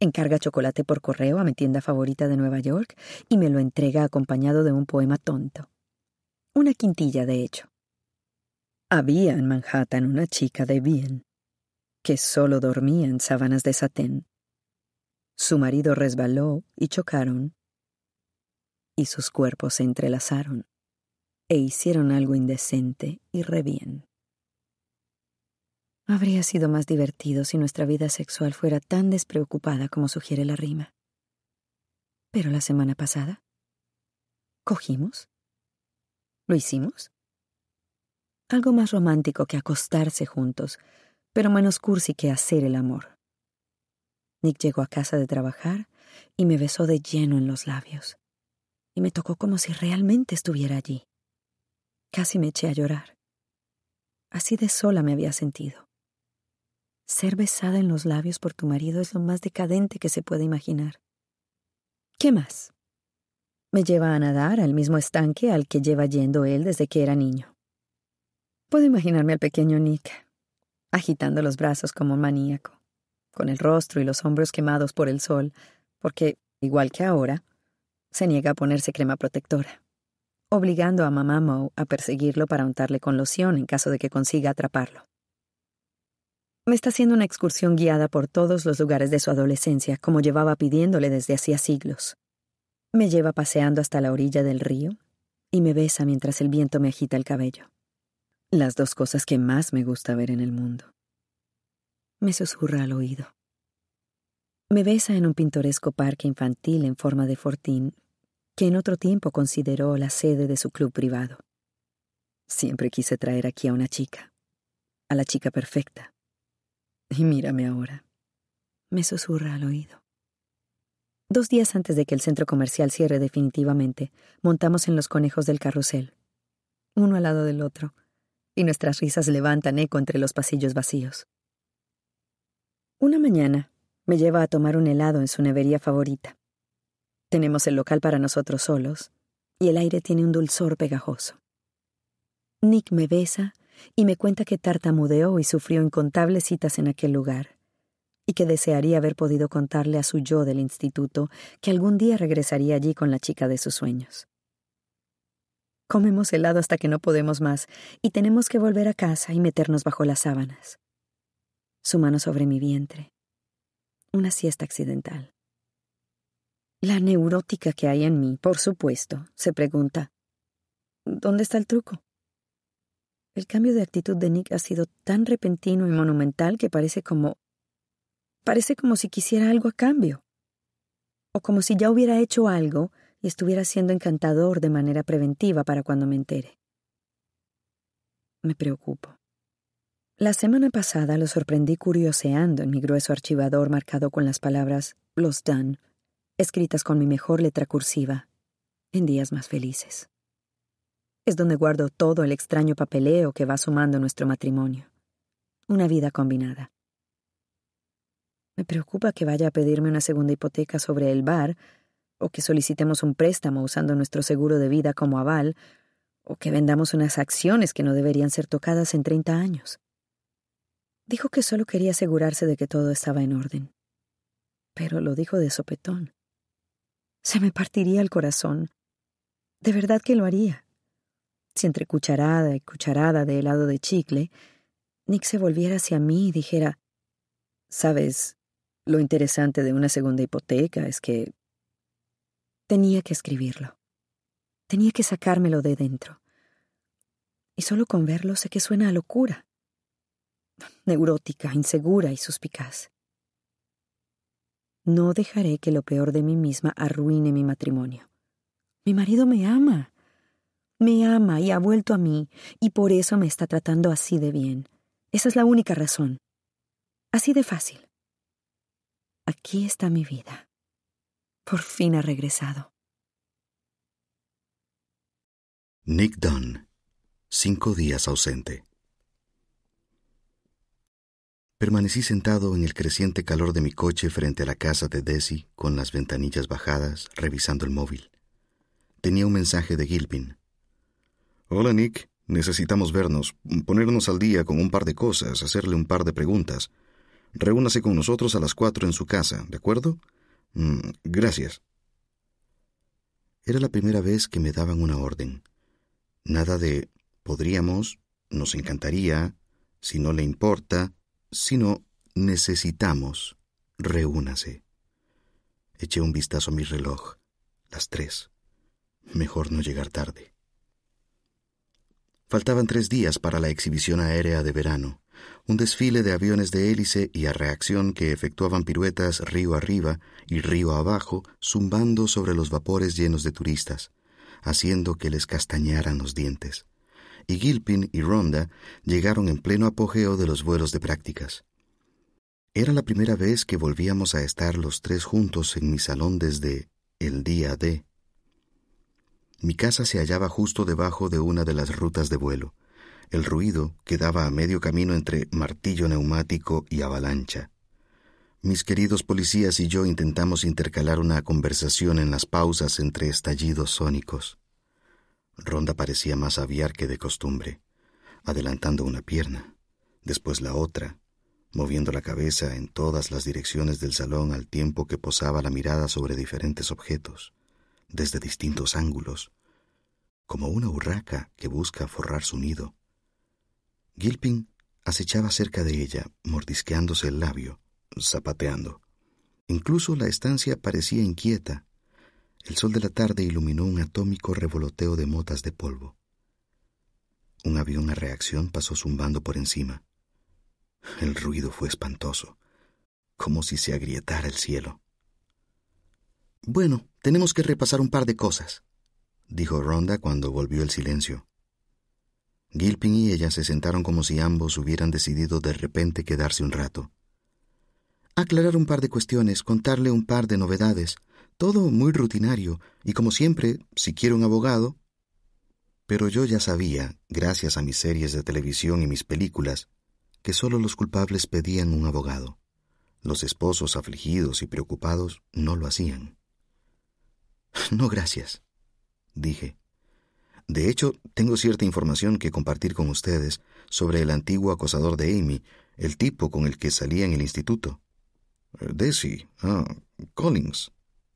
Encarga chocolate por correo a mi tienda favorita de Nueva York y me lo entrega acompañado de un poema tonto. Una quintilla, de hecho. Había en Manhattan una chica de bien, que solo dormía en sábanas de satén. Su marido resbaló y chocaron, y sus cuerpos se entrelazaron e hicieron algo indecente y re bien. Habría sido más divertido si nuestra vida sexual fuera tan despreocupada como sugiere la rima. Pero la semana pasada, ¿cogimos? ¿Lo hicimos? Algo más romántico que acostarse juntos, pero menos cursi que hacer el amor. Nick llegó a casa de trabajar y me besó de lleno en los labios, y me tocó como si realmente estuviera allí. Casi me eché a llorar. Así de sola me había sentido. Ser besada en los labios por tu marido es lo más decadente que se puede imaginar. ¿Qué más? Me lleva a nadar al mismo estanque al que lleva yendo él desde que era niño. Puedo imaginarme al pequeño Nick, agitando los brazos como un maníaco, con el rostro y los hombros quemados por el sol, porque, igual que ahora, se niega a ponerse crema protectora obligando a mamá Mo a perseguirlo para untarle con loción en caso de que consiga atraparlo. Me está haciendo una excursión guiada por todos los lugares de su adolescencia, como llevaba pidiéndole desde hacía siglos. Me lleva paseando hasta la orilla del río y me besa mientras el viento me agita el cabello. Las dos cosas que más me gusta ver en el mundo. Me susurra al oído. Me besa en un pintoresco parque infantil en forma de fortín que en otro tiempo consideró la sede de su club privado. Siempre quise traer aquí a una chica, a la chica perfecta. Y mírame ahora. Me susurra al oído. Dos días antes de que el centro comercial cierre definitivamente, montamos en los conejos del carrusel, uno al lado del otro, y nuestras risas levantan eco entre los pasillos vacíos. Una mañana me lleva a tomar un helado en su nevería favorita. Tenemos el local para nosotros solos, y el aire tiene un dulzor pegajoso. Nick me besa y me cuenta que tartamudeó y sufrió incontables citas en aquel lugar, y que desearía haber podido contarle a su yo del instituto que algún día regresaría allí con la chica de sus sueños. Comemos helado hasta que no podemos más, y tenemos que volver a casa y meternos bajo las sábanas. Su mano sobre mi vientre. Una siesta accidental. La neurótica que hay en mí, por supuesto, se pregunta, ¿dónde está el truco? El cambio de actitud de Nick ha sido tan repentino y monumental que parece como... parece como si quisiera algo a cambio. O como si ya hubiera hecho algo y estuviera siendo encantador de manera preventiva para cuando me entere. Me preocupo. La semana pasada lo sorprendí curioseando en mi grueso archivador marcado con las palabras Los Dan escritas con mi mejor letra cursiva, en días más felices. Es donde guardo todo el extraño papeleo que va sumando nuestro matrimonio. Una vida combinada. Me preocupa que vaya a pedirme una segunda hipoteca sobre el bar, o que solicitemos un préstamo usando nuestro seguro de vida como aval, o que vendamos unas acciones que no deberían ser tocadas en 30 años. Dijo que solo quería asegurarse de que todo estaba en orden. Pero lo dijo de sopetón. Se me partiría el corazón. De verdad que lo haría. Si entre cucharada y cucharada de helado de chicle, Nick se volviera hacia mí y dijera, Sabes, lo interesante de una segunda hipoteca es que... Tenía que escribirlo. Tenía que sacármelo de dentro. Y solo con verlo sé que suena a locura. Neurótica, insegura y suspicaz. No dejaré que lo peor de mí misma arruine mi matrimonio. Mi marido me ama. Me ama y ha vuelto a mí, y por eso me está tratando así de bien. Esa es la única razón. Así de fácil. Aquí está mi vida. Por fin ha regresado. Nick Dunn. Cinco días ausente. Permanecí sentado en el creciente calor de mi coche frente a la casa de Desi, con las ventanillas bajadas, revisando el móvil. tenía un mensaje de Gilpin. Hola, Nick. Necesitamos vernos, ponernos al día con un par de cosas, hacerle un par de preguntas. Reúnase con nosotros a las cuatro en su casa, ¿de acuerdo? Mm, gracias. Era la primera vez que me daban una orden. Nada de podríamos, nos encantaría, si no le importa, sino necesitamos, reúnase. Eché un vistazo a mi reloj. Las tres. Mejor no llegar tarde. Faltaban tres días para la exhibición aérea de verano, un desfile de aviones de hélice y a reacción que efectuaban piruetas río arriba y río abajo, zumbando sobre los vapores llenos de turistas, haciendo que les castañaran los dientes. Y Gilpin y Ronda llegaron en pleno apogeo de los vuelos de prácticas. Era la primera vez que volvíamos a estar los tres juntos en mi salón desde el día de. Mi casa se hallaba justo debajo de una de las rutas de vuelo. El ruido quedaba a medio camino entre martillo neumático y avalancha. Mis queridos policías y yo intentamos intercalar una conversación en las pausas entre estallidos sónicos. Ronda parecía más aviar que de costumbre, adelantando una pierna, después la otra, moviendo la cabeza en todas las direcciones del salón al tiempo que posaba la mirada sobre diferentes objetos desde distintos ángulos, como una urraca que busca forrar su nido. Gilpin acechaba cerca de ella, mordisqueándose el labio, zapateando. Incluso la estancia parecía inquieta. El sol de la tarde iluminó un atómico revoloteo de motas de polvo. Un avión a reacción pasó zumbando por encima. El ruido fue espantoso, como si se agrietara el cielo. Bueno, tenemos que repasar un par de cosas, dijo Ronda cuando volvió el silencio. Gilpin y ella se sentaron como si ambos hubieran decidido de repente quedarse un rato. Aclarar un par de cuestiones, contarle un par de novedades, todo muy rutinario, y como siempre, si quiere un abogado. Pero yo ya sabía, gracias a mis series de televisión y mis películas, que solo los culpables pedían un abogado. Los esposos afligidos y preocupados no lo hacían. (laughs) No, gracias, dije. De hecho, tengo cierta información que compartir con ustedes sobre el antiguo acosador de Amy, el tipo con el que salía en el instituto. Eh, Desi, ah, Collins,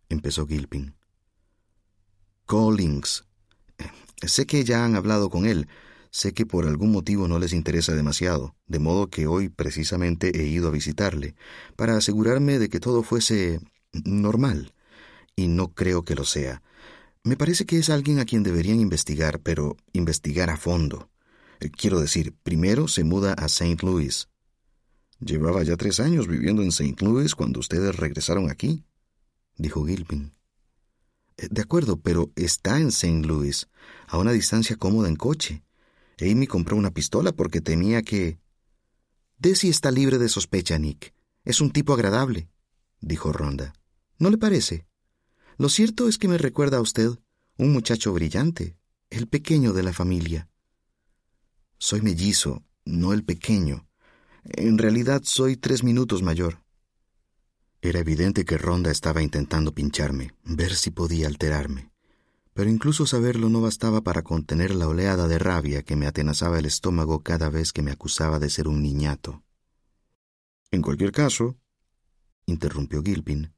empezó Gilpin. Collins. Eh, sé que ya han hablado con él, sé que por algún motivo no les interesa demasiado, de modo que hoy precisamente he ido a visitarle, para asegurarme de que todo fuese normal y no creo que lo sea. Me parece que es alguien a quien deberían investigar, pero investigar a fondo. Eh, quiero decir, primero se muda a St. Louis. Llevaba ya tres años viviendo en St. Louis cuando ustedes regresaron aquí, dijo Gilpin. Eh, de acuerdo, pero está en St. Louis, a una distancia cómoda en coche. Amy compró una pistola porque temía que... Desi está libre de sospecha, Nick. Es un tipo agradable, dijo Ronda. ¿No le parece? Lo cierto es que me recuerda a usted, un muchacho brillante, el pequeño de la familia. Soy mellizo, no el pequeño. En realidad soy tres minutos mayor. Era evidente que Ronda estaba intentando pincharme, ver si podía alterarme. Pero incluso saberlo no bastaba para contener la oleada de rabia que me atenazaba el estómago cada vez que me acusaba de ser un niñato. En cualquier caso, interrumpió Gilpin,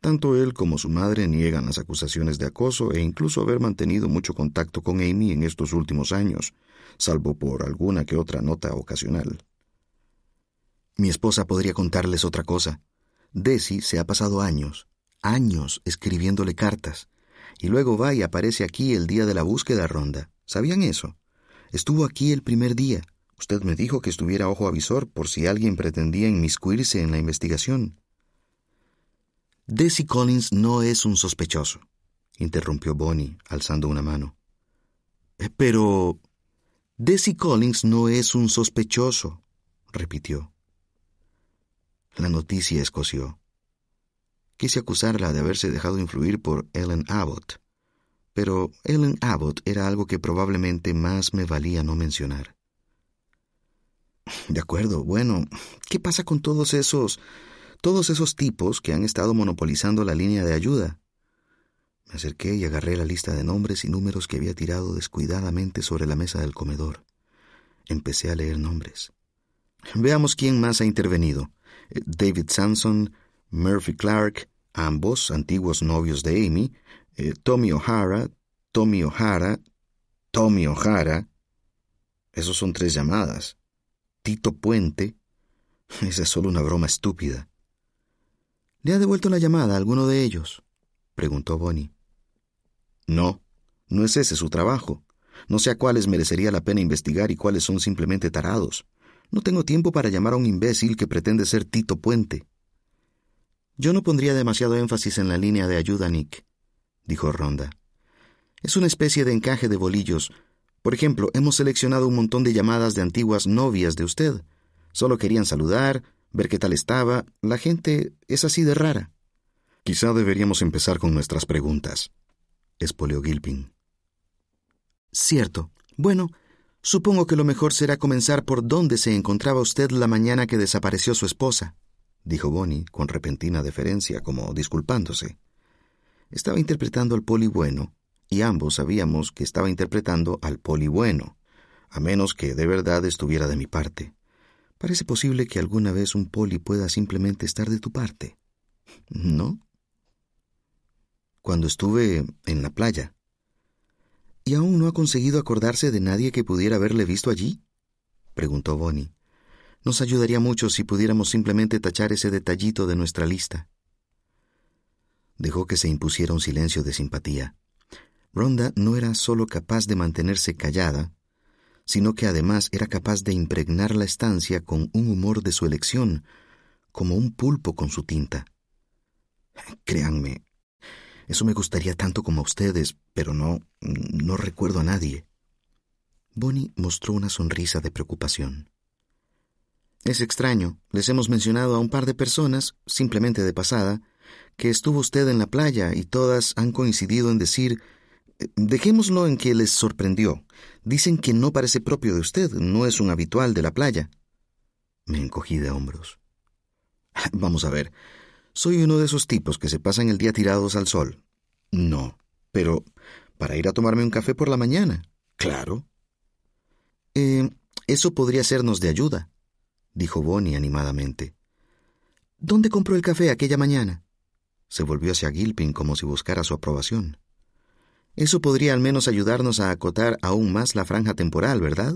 tanto él como su madre niegan las acusaciones de acoso e incluso haber mantenido mucho contacto con Amy en estos últimos años, salvo por alguna que otra nota ocasional. Mi esposa podría contarles otra cosa. Desi se ha pasado años, años escribiéndole cartas, y luego va y aparece aquí el día de la búsqueda ronda. ¿Sabían eso? Estuvo aquí el primer día. Usted me dijo que estuviera ojo avisor por si alguien pretendía inmiscuirse en la investigación. Desi Collins no es un sospechoso, interrumpió Bonnie, alzando una mano. Eh, pero... Desi Collins no es un sospechoso, repitió. La noticia escoció. Quise acusarla de haberse dejado influir por Ellen Abbott, pero Ellen Abbott era algo que probablemente más me valía no mencionar. De acuerdo, bueno, ¿qué pasa con todos esos todos esos tipos que han estado monopolizando la línea de ayuda. Me acerqué y agarré la lista de nombres y números que había tirado descuidadamente sobre la mesa del comedor. Empecé a leer nombres. Veamos quién más ha intervenido. David Sanson, Murphy Clark, ambos antiguos novios de Amy, eh, Tommy O'Hara, Tommy O'Hara, Tommy O'Hara. Esos son tres llamadas. Tito Puente. (laughs) Esa es solo una broma estúpida. ¿Le ha devuelto la llamada a alguno de ellos? preguntó Bonnie. No, no es ese su trabajo. No sé a cuáles merecería la pena investigar y cuáles son simplemente tarados. No tengo tiempo para llamar a un imbécil que pretende ser Tito Puente. Yo no pondría demasiado énfasis en la línea de ayuda, Nick, dijo Ronda. Es una especie de encaje de bolillos. Por ejemplo, hemos seleccionado un montón de llamadas de antiguas novias de usted. Solo querían saludar, ver qué tal estaba. La gente es así de rara. Quizá deberíamos empezar con nuestras preguntas, espoleó Gilpin. Cierto. Bueno, supongo que lo mejor será comenzar por dónde se encontraba usted la mañana que desapareció su esposa, dijo Bonnie con repentina deferencia, como disculpándose. Estaba interpretando al poli bueno, y ambos sabíamos que estaba interpretando al poli bueno, a menos que de verdad estuviera de mi parte. Parece posible que alguna vez un poli pueda simplemente estar de tu parte. ¿No? Cuando estuve en la playa, ¿Y aún no ha conseguido acordarse de nadie que pudiera haberle visto allí? preguntó Bonnie. Nos ayudaría mucho si pudiéramos simplemente tachar ese detallito de nuestra lista. Dejó que se impusiera un silencio de simpatía. Ronda no era solo capaz de mantenerse callada, sino que además era capaz de impregnar la estancia con un humor de su elección, como un pulpo con su tinta. Créanme, eso me gustaría tanto como a ustedes, pero no, no recuerdo a nadie. Bonnie mostró una sonrisa de preocupación. Es extraño, les hemos mencionado a un par de personas, simplemente de pasada, que estuvo usted en la playa y todas han coincidido en decir eh, Dejémoslo en que les sorprendió. Dicen que no parece propio de usted, no es un habitual de la playa. Me encogí de hombros. (laughs) Vamos a ver, soy uno de esos tipos que se pasan el día tirados al sol. No, pero para ir a tomarme un café por la mañana. Claro. Eh, eso podría sernos de ayuda, dijo Bonnie animadamente. ¿Dónde compró el café aquella mañana? Se volvió hacia Gilpin como si buscara su aprobación. Eso podría al menos ayudarnos a acotar aún más la franja temporal, ¿verdad?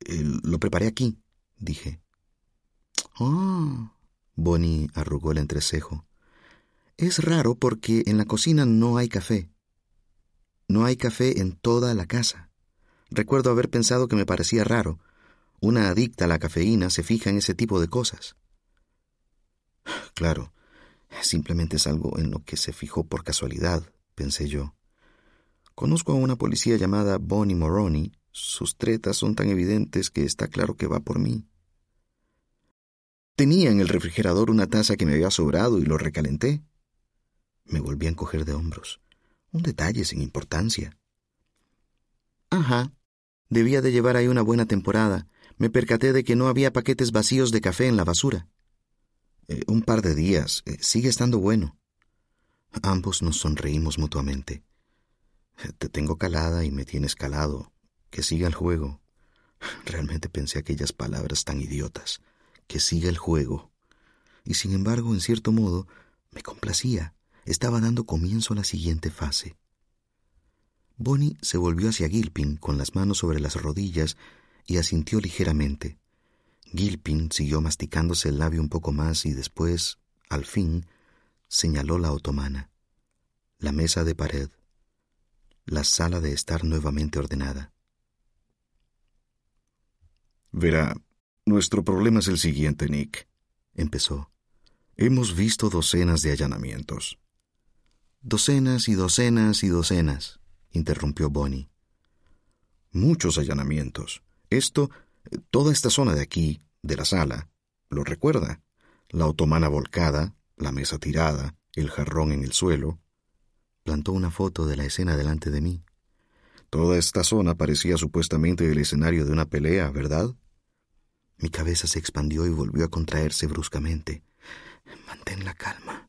Eh, lo preparé aquí, dije. Ah, Bonnie arrugó el entrecejo. Es raro porque en la cocina no hay café. No hay café en toda la casa. Recuerdo haber pensado que me parecía raro. Una adicta a la cafeína se fija en ese tipo de cosas. Claro, simplemente es algo en lo que se fijó por casualidad, pensé yo. Conozco a una policía llamada Bonnie Moroney. Sus tretas son tan evidentes que está claro que va por mí. Tenía en el refrigerador una taza que me había sobrado y lo recalenté. Me volví a encoger de hombros. Un detalle sin importancia. Ajá. Debía de llevar ahí una buena temporada. Me percaté de que no había paquetes vacíos de café en la basura. Eh, un par de días. Eh, sigue estando bueno. Ambos nos sonreímos mutuamente. Te tengo calada y me tienes calado. Que siga el juego. Realmente pensé aquellas palabras tan idiotas que siga el juego. Y sin embargo, en cierto modo, me complacía. Estaba dando comienzo a la siguiente fase. Bonnie se volvió hacia Gilpin con las manos sobre las rodillas y asintió ligeramente. Gilpin siguió masticándose el labio un poco más y después, al fin, señaló la otomana, la mesa de pared, la sala de estar nuevamente ordenada. Verá, nuestro problema es el siguiente, Nick, empezó. Hemos visto docenas de allanamientos. Docenas y docenas y docenas, interrumpió Bonnie. Muchos allanamientos. Esto, toda esta zona de aquí, de la sala, lo recuerda. La otomana volcada, la mesa tirada, el jarrón en el suelo. Plantó una foto de la escena delante de mí. Toda esta zona parecía supuestamente el escenario de una pelea, ¿verdad? Mi cabeza se expandió y volvió a contraerse bruscamente. Mantén la calma.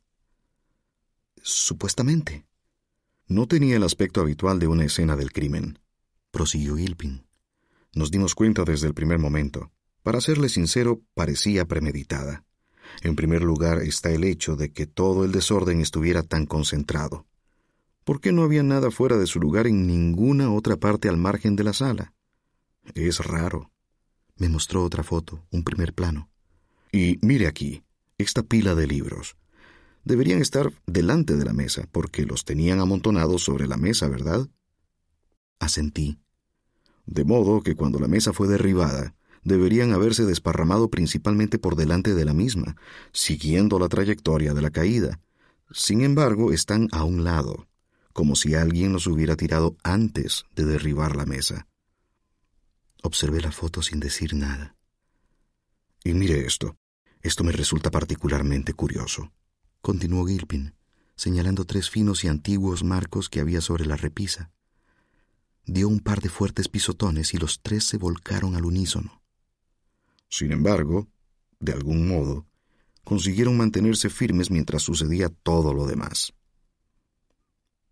supuestamente. No tenía el aspecto habitual de una escena del crimen, prosiguió Gilpin. Nos dimos cuenta desde el primer momento. Para serle sincero, parecía premeditada. En primer lugar está el hecho de que todo el desorden estuviera tan concentrado. ¿Por qué no había nada fuera de su lugar en ninguna otra parte al margen de la sala? Es raro. Me mostró otra foto, un primer plano. Y mire aquí, esta pila de libros. Deberían estar delante de la mesa, porque los tenían amontonados sobre la mesa, ¿verdad? Asentí. De modo que cuando la mesa fue derribada, deberían haberse desparramado principalmente por delante de la misma, siguiendo la trayectoria de la caída. Sin embargo, están a un lado, como si alguien los hubiera tirado antes de derribar la mesa. Observé la foto sin decir nada. Y mire esto. Esto me resulta particularmente curioso. Continuó Gilpin, señalando tres finos y antiguos marcos que había sobre la repisa. Dio un par de fuertes pisotones y los tres se volcaron al unísono. Sin embargo, de algún modo, consiguieron mantenerse firmes mientras sucedía todo lo demás.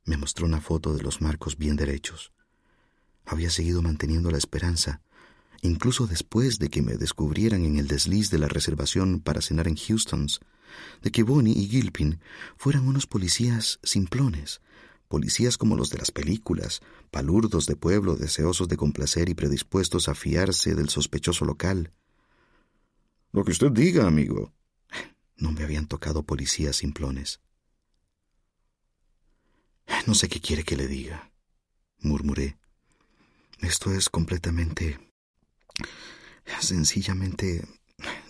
Me mostró una foto de los marcos bien derechos. Había seguido manteniendo la esperanza, incluso después de que me descubrieran en el desliz de la reservación para cenar en Houston's, de que Bonnie y Gilpin fueran unos policías simplones, policías como los de las películas, palurdos de pueblo deseosos de complacer y predispuestos a fiarse del sospechoso local. Lo que usted diga, amigo. No me habían tocado policías simplones. No sé qué quiere que le diga, murmuré. Esto es completamente... Sencillamente...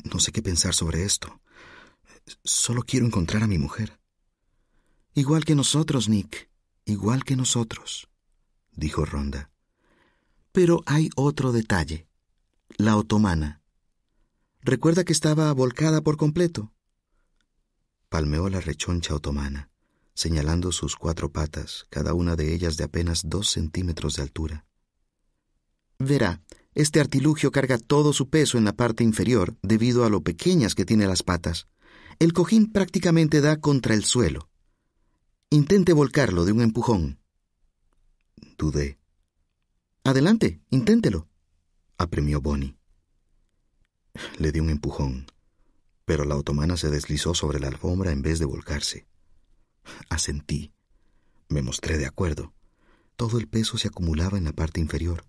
No sé qué pensar sobre esto. Solo quiero encontrar a mi mujer. Igual que nosotros, Nick. Igual que nosotros, dijo Ronda. Pero hay otro detalle. La otomana. ¿Recuerda que estaba volcada por completo? Palmeó la rechoncha otomana señalando sus cuatro patas, cada una de ellas de apenas dos centímetros de altura. Verá, este artilugio carga todo su peso en la parte inferior debido a lo pequeñas que tiene las patas. El cojín prácticamente da contra el suelo. Intente volcarlo de un empujón. Dudé. Adelante, inténtelo, apremió Bonnie. Le di un empujón, pero la otomana se deslizó sobre la alfombra en vez de volcarse. Asentí. Me mostré de acuerdo. Todo el peso se acumulaba en la parte inferior.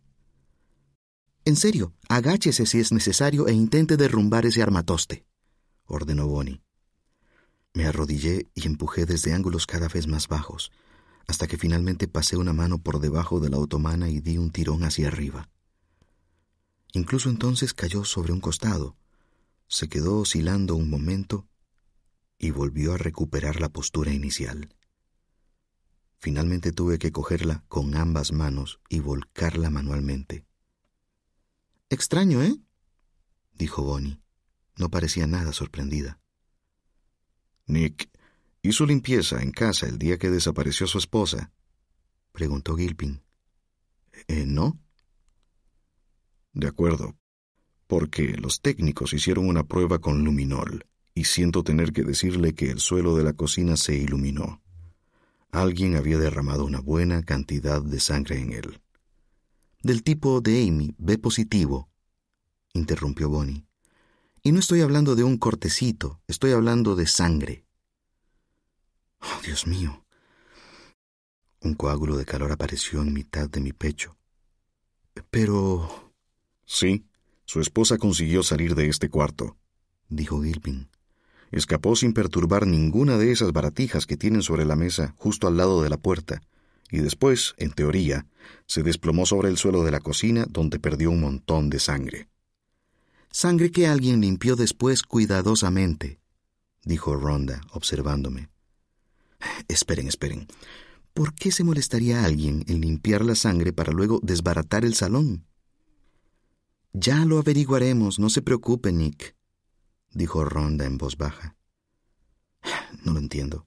En serio, agáchese si es necesario e intente derrumbar ese armatoste, ordenó Bonnie. Me arrodillé y empujé desde ángulos cada vez más bajos, hasta que finalmente pasé una mano por debajo de la otomana y di un tirón hacia arriba. Incluso entonces cayó sobre un costado, se quedó oscilando un momento y volvió a recuperar la postura inicial. Finalmente tuve que cogerla con ambas manos y volcarla manualmente. Extraño, ¿eh? dijo Bonnie. No parecía nada sorprendida. Nick, ¿hizo limpieza en casa el día que desapareció su esposa? preguntó Gilpin. ¿Eh, ¿No? De acuerdo, porque los técnicos hicieron una prueba con luminol y siento tener que decirle que el suelo de la cocina se iluminó. Alguien había derramado una buena cantidad de sangre en él. Del tipo de Amy, B positivo, interrumpió Bonnie. Y no estoy hablando de un cortecito, estoy hablando de sangre. Oh, Dios mío. Un coágulo de calor apareció en mitad de mi pecho. Pero... Sí, su esposa consiguió salir de este cuarto, dijo Gilpin. Escapó sin perturbar ninguna de esas baratijas que tienen sobre la mesa justo al lado de la puerta, y después, en teoría, se desplomó sobre el suelo de la cocina donde perdió un montón de sangre. Sangre que alguien limpió después cuidadosamente, dijo Ronda, observándome. Esperen, esperen. ¿Por qué se molestaría alguien en limpiar la sangre para luego desbaratar el salón? Ya lo averiguaremos, no se preocupe, Nick dijo Ronda en voz baja. No lo entiendo.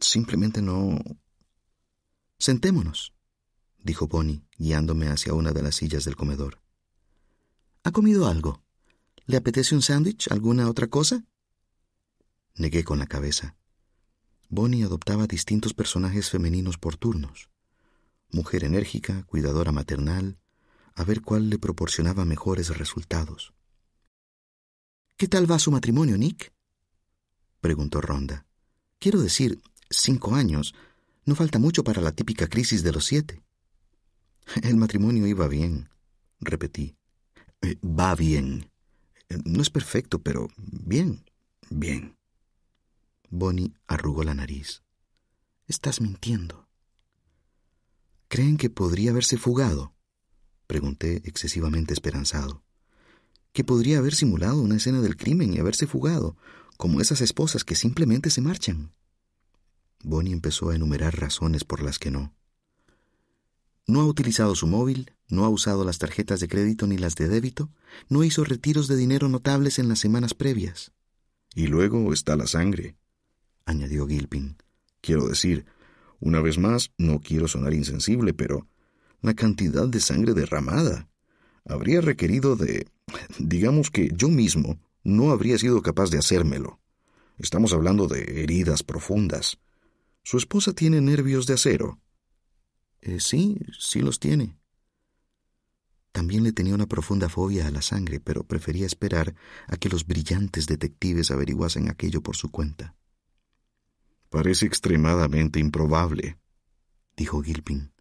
Simplemente no... Sentémonos, dijo Bonnie, guiándome hacia una de las sillas del comedor. ¿Ha comido algo? ¿Le apetece un sándwich? ¿Alguna otra cosa? Negué con la cabeza. Bonnie adoptaba distintos personajes femeninos por turnos. Mujer enérgica, cuidadora maternal, a ver cuál le proporcionaba mejores resultados. ¿Qué tal va su matrimonio, Nick? preguntó Ronda. Quiero decir, cinco años. No falta mucho para la típica crisis de los siete. El matrimonio iba bien, repetí. Eh, va bien. No es perfecto, pero bien, bien. Bonnie arrugó la nariz. Estás mintiendo. ¿Creen que podría haberse fugado? Pregunté excesivamente esperanzado. Que podría haber simulado una escena del crimen y haberse fugado, como esas esposas que simplemente se marchan. Bonnie empezó a enumerar razones por las que no. No ha utilizado su móvil, no ha usado las tarjetas de crédito ni las de débito, no hizo retiros de dinero notables en las semanas previas. Y luego está la sangre añadió Gilpin. Quiero decir, una vez más, no quiero sonar insensible, pero la cantidad de sangre derramada habría requerido de... digamos que yo mismo no habría sido capaz de hacérmelo. Estamos hablando de heridas profundas. Su esposa tiene nervios de acero. Eh, sí, sí los tiene. También le tenía una profunda fobia a la sangre, pero prefería esperar a que los brillantes detectives averiguasen aquello por su cuenta. Parece extremadamente improbable, dijo Gilpin.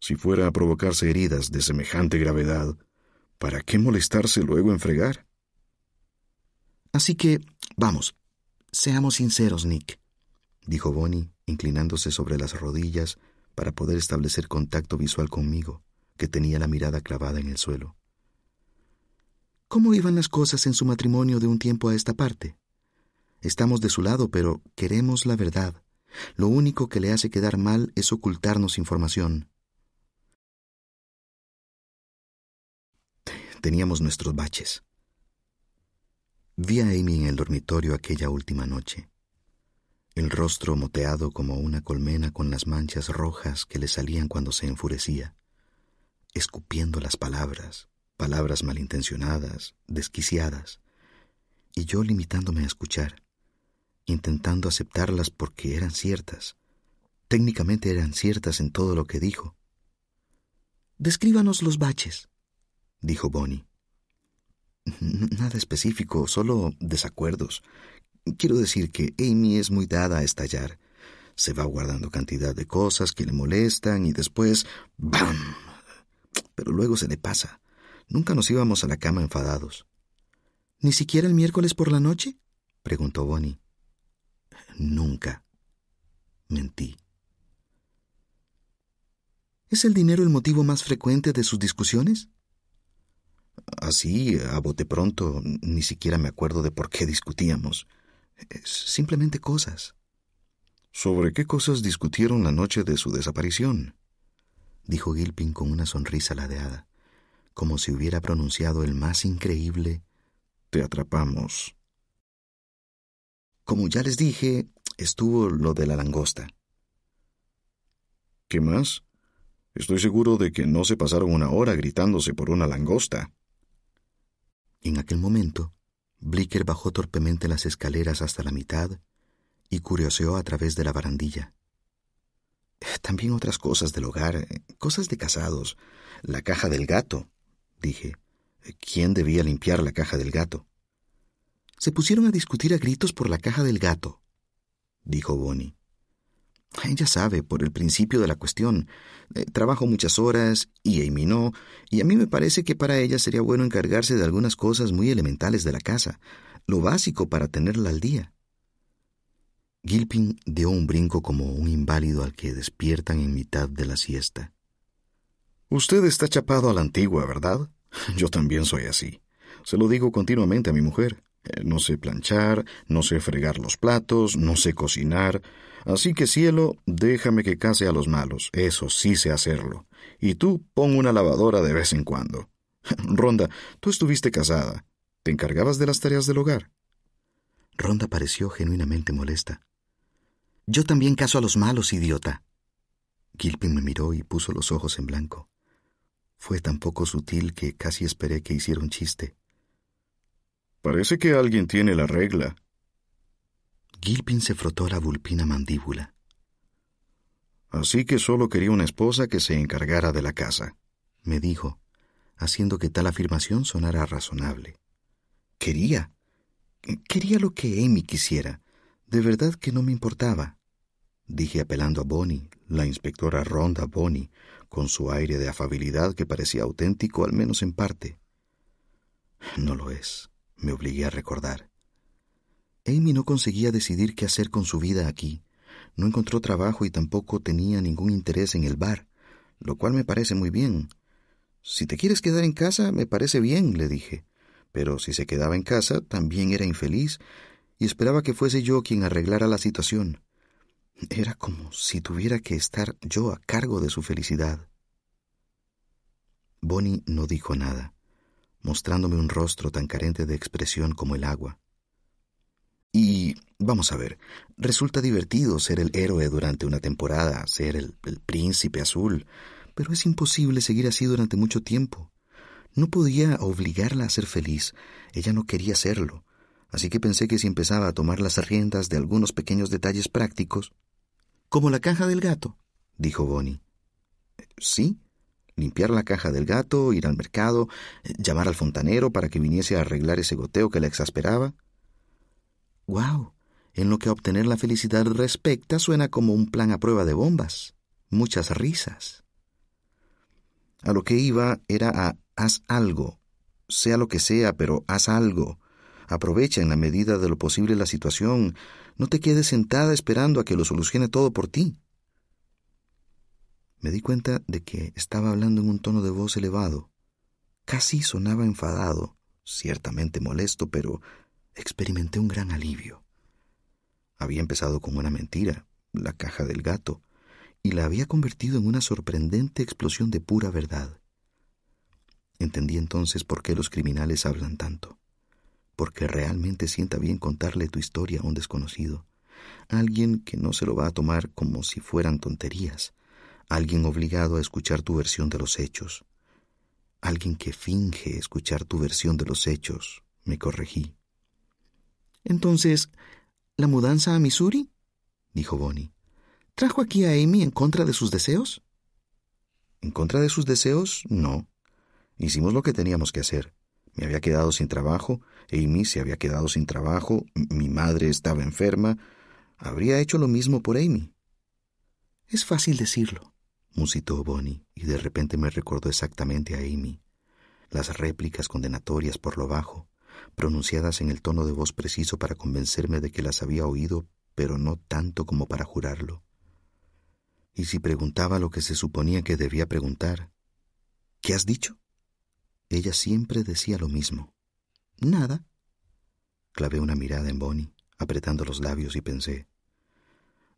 Si fuera a provocarse heridas de semejante gravedad, ¿para qué molestarse luego en fregar? Así que, vamos, seamos sinceros, Nick, dijo Bonnie, inclinándose sobre las rodillas para poder establecer contacto visual conmigo, que tenía la mirada clavada en el suelo. ¿Cómo iban las cosas en su matrimonio de un tiempo a esta parte? Estamos de su lado, pero queremos la verdad. Lo único que le hace quedar mal es ocultarnos información. Teníamos nuestros baches. Vi a Amy en el dormitorio aquella última noche. El rostro moteado como una colmena con las manchas rojas que le salían cuando se enfurecía, escupiendo las palabras, palabras malintencionadas, desquiciadas, y yo limitándome a escuchar intentando aceptarlas porque eran ciertas. Técnicamente eran ciertas en todo lo que dijo. Descríbanos los baches, dijo Bonnie. Nada específico, solo desacuerdos. Quiero decir que Amy es muy dada a estallar. Se va guardando cantidad de cosas que le molestan y después ¡bam! Pero luego se le pasa. Nunca nos íbamos a la cama enfadados. ¿Ni siquiera el miércoles por la noche? preguntó Bonnie. Nunca. Mentí. ¿Es el dinero el motivo más frecuente de sus discusiones? Así, a bote pronto, ni siquiera me acuerdo de por qué discutíamos. Simplemente cosas. ¿Sobre qué cosas discutieron la noche de su desaparición? dijo Gilpin con una sonrisa ladeada, como si hubiera pronunciado el más increíble Te atrapamos. Como ya les dije, estuvo lo de la langosta. ¿Qué más? Estoy seguro de que no se pasaron una hora gritándose por una langosta. En aquel momento, Blicker bajó torpemente las escaleras hasta la mitad y curioseó a través de la barandilla. También otras cosas del hogar, cosas de casados. La caja del gato, dije. ¿Quién debía limpiar la caja del gato? Se pusieron a discutir a gritos por la caja del gato, dijo Bonnie. Ella sabe, por el principio de la cuestión. Eh, trabajo muchas horas y Amy no, y a mí me parece que para ella sería bueno encargarse de algunas cosas muy elementales de la casa, lo básico para tenerla al día. Gilpin dio un brinco como un inválido al que despiertan en mitad de la siesta. Usted está chapado a la antigua, ¿verdad? (laughs) Yo también soy así. Se lo digo continuamente a mi mujer. Eh, no sé planchar, no sé fregar los platos, no sé cocinar. Así que cielo, déjame que case a los malos. Eso sí sé hacerlo. Y tú pon una lavadora de vez en cuando. (laughs) Ronda, tú estuviste casada. ¿Te encargabas de las tareas del hogar? Ronda pareció genuinamente molesta. Yo también caso a los malos, idiota. Gilpin me miró y puso los ojos en blanco. Fue tan poco sutil que casi esperé que hiciera un chiste. Parece que alguien tiene la regla. Gilpin se frotó la vulpina mandíbula. Así que solo quería una esposa que se encargara de la casa, me dijo, haciendo que tal afirmación sonara razonable. Quería. Quería lo que Amy quisiera. De verdad que no me importaba. Dije apelando a Bonnie, la inspectora Ronda Bonnie, con su aire de afabilidad que parecía auténtico al menos en parte. No lo es, me obligué a recordar. Amy no conseguía decidir qué hacer con su vida aquí. No encontró trabajo y tampoco tenía ningún interés en el bar, lo cual me parece muy bien. Si te quieres quedar en casa, me parece bien, le dije. Pero si se quedaba en casa, también era infeliz, y esperaba que fuese yo quien arreglara la situación. Era como si tuviera que estar yo a cargo de su felicidad. Bonnie no dijo nada, mostrándome un rostro tan carente de expresión como el agua. Y vamos a ver, resulta divertido ser el héroe durante una temporada, ser el, príncipe azul, pero es imposible seguir así durante mucho tiempo. No podía obligarla a ser feliz, ella no quería serlo, así que pensé que si empezaba a tomar las riendas de algunos pequeños detalles prácticos... Como la caja del gato, dijo Bonnie. Sí, limpiar la caja del gato, ir al mercado, llamar al fontanero para que viniese a arreglar ese goteo que la exasperaba. Wow. En lo que a obtener la felicidad respecta, suena como un plan a prueba de bombas. Muchas risas. A lo que iba era a haz algo, sea lo que sea, pero haz algo. Aprovecha en la medida de lo posible la situación. No te quedes sentada esperando a que lo solucione todo por ti. Me di cuenta de que estaba hablando en un tono de voz elevado. Casi sonaba enfadado, ciertamente molesto, pero experimenté un gran alivio. Había empezado con una mentira, la caja del gato, y la había convertido en una sorprendente explosión de pura verdad. Entendí entonces por qué los criminales hablan tanto, porque realmente sienta bien contarle tu historia a un desconocido, alguien que no se lo va a tomar como si fueran tonterías, alguien obligado a escuchar tu versión de los hechos, alguien que finge escuchar tu versión de los hechos, me corregí. Entonces, ¿la mudanza a Missouri? dijo Bonnie. ¿Trajo aquí a Amy en contra de sus deseos? ¿En contra de sus deseos? No. Hicimos lo que teníamos que hacer. Me había quedado sin trabajo, Amy se había quedado sin trabajo, mi madre estaba enferma. Habría hecho lo mismo por Amy. Es fácil decirlo, musitó Bonnie, y de repente me recordó exactamente a Amy. Las réplicas condenatorias por lo bajo, pronunciadas en el tono de voz preciso para convencerme de que las había oído, pero no tanto como para jurarlo. Y si preguntaba lo que se suponía que debía preguntar, ¿qué has dicho? Ella siempre decía lo mismo. Nada. Clavé una mirada en Bonnie, apretando los labios y pensé,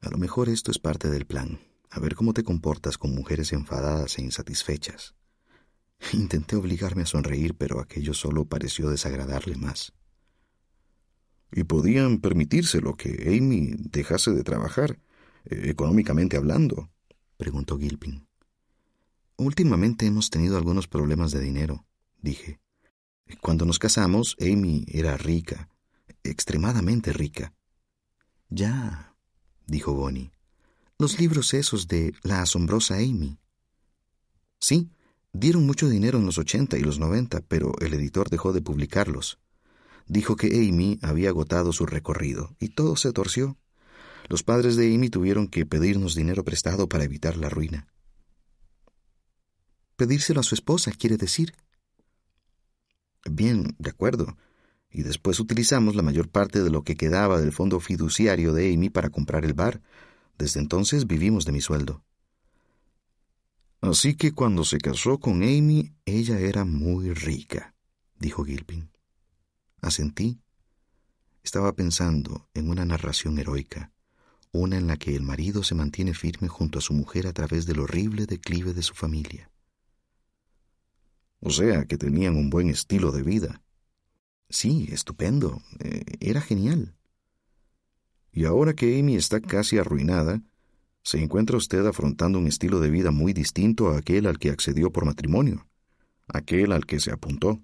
a lo mejor esto es parte del plan, a ver cómo te comportas con mujeres enfadadas e insatisfechas. (laughs) Intenté obligarme a sonreír, pero aquello solo pareció desagradarle más. ¿Y podían permitírselo que Amy dejase de trabajar, eh, económicamente hablando? preguntó Gilpin. Últimamente hemos tenido algunos problemas de dinero, dije. Cuando nos casamos, Amy era rica, extremadamente rica. Ya, dijo Bonnie. Los libros esos de la asombrosa Amy. Sí, Dieron mucho dinero en los 80 y los 90, pero el editor dejó de publicarlos. Dijo que Amy había agotado su recorrido, y todo se torció. Los padres de Amy tuvieron que pedirnos dinero prestado para evitar la ruina. Pedírselo a su esposa, quiere decir. Bien, de acuerdo. Y después utilizamos la mayor parte de lo que quedaba del fondo fiduciario de Amy para comprar el bar. Desde entonces vivimos de mi sueldo. Así que cuando se casó con Amy, ella era muy rica, dijo Gilpin. Asentí. Estaba pensando en una narración heroica, una en la que el marido se mantiene firme junto a su mujer a través del horrible declive de su familia. O sea, que tenían un buen estilo de vida. Sí, estupendo. Eh, era genial. Y ahora que Amy está casi arruinada, se encuentra usted afrontando un estilo de vida muy distinto a aquel al que accedió por matrimonio, aquel al que se apuntó.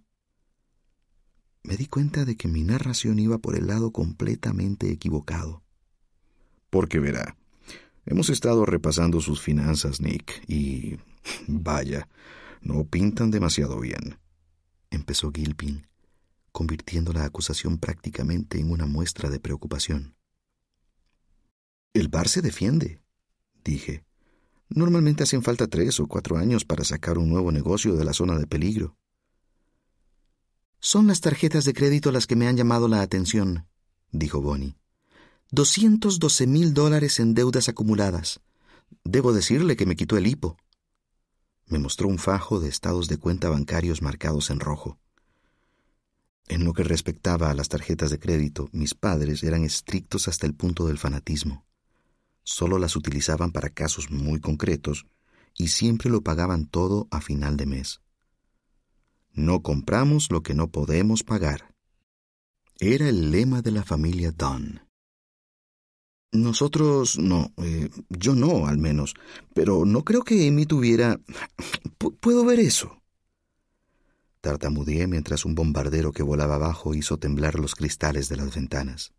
Me di cuenta de que mi narración iba por el lado completamente equivocado. Porque verá, hemos estado repasando sus finanzas, Nick, y... vaya, no pintan demasiado bien. Empezó Gilpin, convirtiendo la acusación prácticamente en una muestra de preocupación. El bar se defiende, dije. Normalmente hacen falta tres o cuatro años para sacar un nuevo negocio de la zona de peligro. Son las tarjetas de crédito las que me han llamado la atención, dijo Bonnie. Doscientos doce mil dólares en deudas acumuladas. Debo decirle que me quitó el hipo. Me mostró un fajo de estados de cuenta bancarios marcados en rojo. En lo que respectaba a las tarjetas de crédito, mis padres eran estrictos hasta el punto del fanatismo. Solo las utilizaban para casos muy concretos y siempre lo pagaban todo a final de mes. No compramos lo que no podemos pagar. Era el lema de la familia Dunn. Nosotros no, eh, yo no, al menos, pero no creo que Amy tuviera... ¿Puedo ver eso? Tartamudeé mientras un bombardero que volaba abajo hizo temblar los cristales de las ventanas.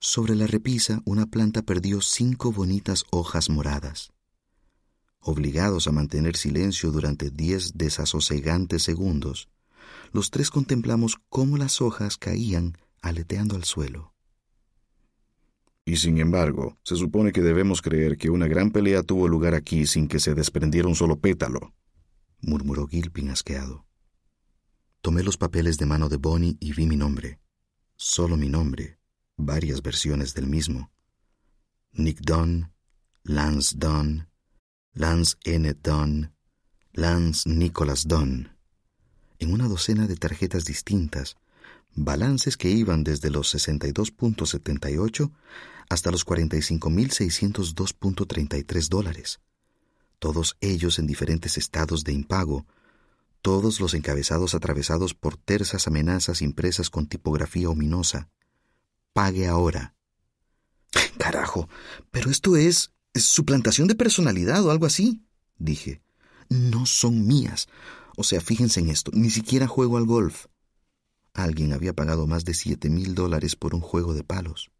Sobre la repisa una planta perdió cinco bonitas hojas moradas. Obligados a mantener silencio durante diez desasosegantes segundos, los tres contemplamos cómo las hojas caían aleteando al suelo. Y sin embargo, se supone que debemos creer que una gran pelea tuvo lugar aquí sin que se desprendiera un solo pétalo, murmuró Gilpin asqueado. Tomé los papeles de mano de Bonnie y vi mi nombre. Solo mi nombre, varias versiones del mismo. Nick Dunn, Lance Dunn, Lance N. Dunn, Lance Nicholas Dunn, en una docena de tarjetas distintas, balances que iban desde los 62.78 hasta los 45.602.33 dólares, todos ellos en diferentes estados de impago, todos los encabezados atravesados por tersas amenazas impresas con tipografía ominosa. Pague ahora. Carajo, pero esto es suplantación de personalidad o algo así, dije. No son mías. O sea, fíjense en esto, ni siquiera juego al golf. Alguien había pagado más de siete mil dólares por un juego de palos.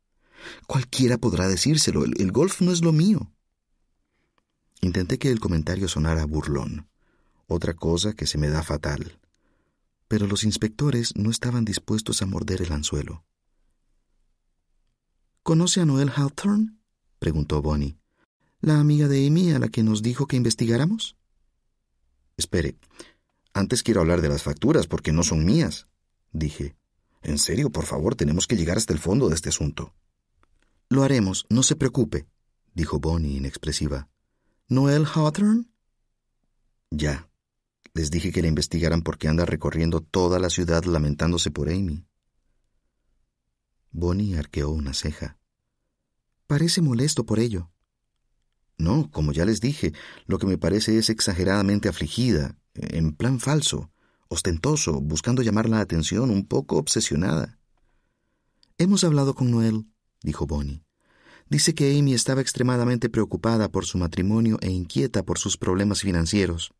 Cualquiera podrá decírselo, el, el golf no es lo mío. Intenté que el comentario sonara burlón, otra cosa que se me da fatal. Pero los inspectores no estaban dispuestos a morder el anzuelo. ¿Conoce a Noel Hawthorne? preguntó Bonnie la amiga de Amy a la que nos dijo que investigáramos? Espere, antes quiero hablar de las facturas porque no son mías, dije. En serio, por favor, tenemos que llegar hasta el fondo de este asunto. Lo haremos, no se preocupe, dijo Bonnie inexpresiva. ¿Noel Hawthorne? Ya. Les dije que la investigaran porque anda recorriendo toda la ciudad lamentándose por Amy. Bonnie arqueó una ceja. Parece molesto por ello. No, como ya les dije, lo que me parece es exageradamente afligida, en plan falso, ostentoso, buscando llamar la atención, un poco obsesionada. Hemos hablado con Noel, dijo Bonnie. Dice que Amy estaba extremadamente preocupada por su matrimonio e inquieta por sus problemas financieros,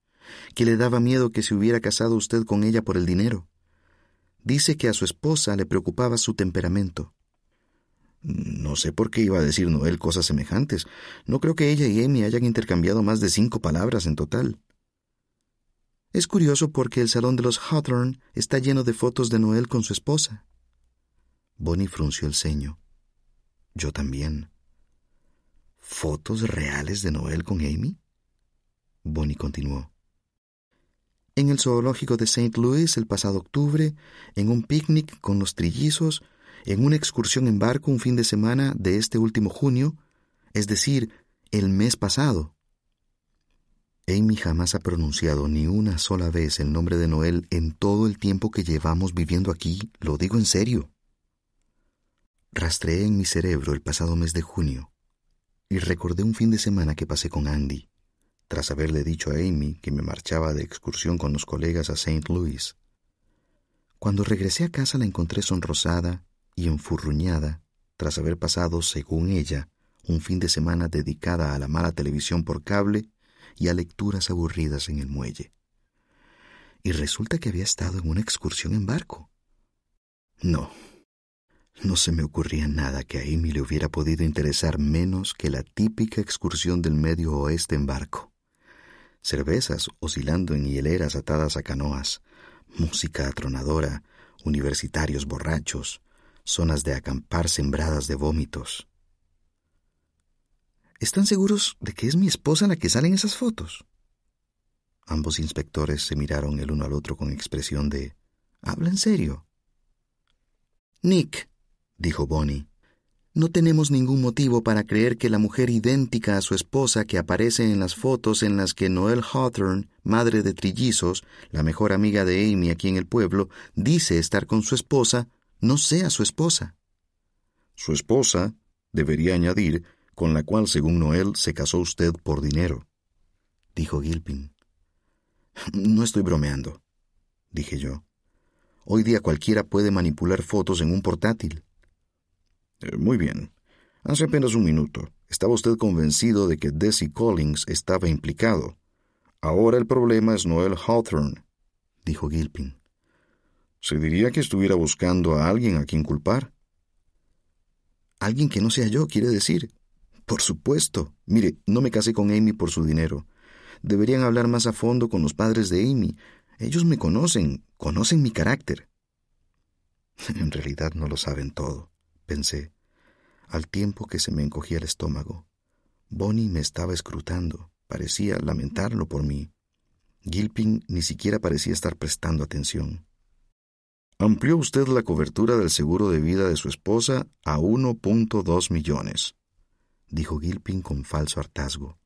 que le daba miedo que se hubiera casado usted con ella por el dinero. Dice que a su esposa le preocupaba su temperamento. No sé por qué iba a decir Noel cosas semejantes. No creo que ella y Amy hayan intercambiado más de cinco palabras en total. Es curioso porque el salón de los Hawthorne está lleno de fotos de Noel con su esposa. Bonnie frunció el ceño. Yo también. ¿Fotos reales de Noel con Amy? Bonnie continuó. En el zoológico de St. Louis el pasado octubre, en un picnic con los trillizos, en una excursión en barco un fin de semana de este último junio, es decir, el mes pasado. Amy jamás ha pronunciado ni una sola vez el nombre de Noel en todo el tiempo que llevamos viviendo aquí, lo digo en serio. Rastreé en mi cerebro el pasado mes de junio y recordé un fin de semana que pasé con Andy, tras haberle dicho a Amy que me marchaba de excursión con los colegas a St. Louis. Cuando regresé a casa la encontré sonrosada y enfurruñada tras haber pasado, según ella, un fin de semana dedicada a la mala televisión por cable y a lecturas aburridas en el muelle. Y resulta que había estado en una excursión en barco. No, No se me ocurría nada que a Amy le hubiera podido interesar menos que la típica excursión del medio oeste en barco. Cervezas oscilando en hieleras atadas a canoas, música atronadora, universitarios borrachos, zonas de acampar sembradas de vómitos. ¿Están seguros de que es mi esposa la que sale en esas fotos? Ambos inspectores se miraron el uno al otro con expresión de ¿Habla en serio? Nick, dijo Bonnie, no tenemos ningún motivo para creer que la mujer idéntica a su esposa que aparece en las fotos en las que Noel Hawthorne, madre de trillizos, la mejor amiga de Amy aquí en el pueblo, dice estar con su esposa, no sea su esposa. Su esposa, debería añadir, con la cual, según Noel, se casó usted por dinero, dijo Gilpin. No estoy bromeando, dije yo. Hoy día cualquiera puede manipular fotos en un portátil. Eh, muy bien. Hace apenas un minuto estaba usted convencido de que Desi Collins estaba implicado. Ahora el problema es Noel Hawthorne, dijo Gilpin. Se diría que estuviera buscando a alguien a quien culpar. Alguien que no sea yo, quiere decir. Por supuesto. Mire, no me casé con Amy por su dinero. Deberían hablar más a fondo con los padres de Amy. Ellos me conocen, conocen mi carácter. (laughs) en realidad no lo saben todo, pensé, al tiempo que se me encogía el estómago. Bonnie me estaba escrutando, parecía lamentarlo por mí. Gilpin ni siquiera parecía estar prestando atención. Amplió usted la cobertura del seguro de vida de su esposa a 1.2 millones dijo Gilpin con falso hartazgo.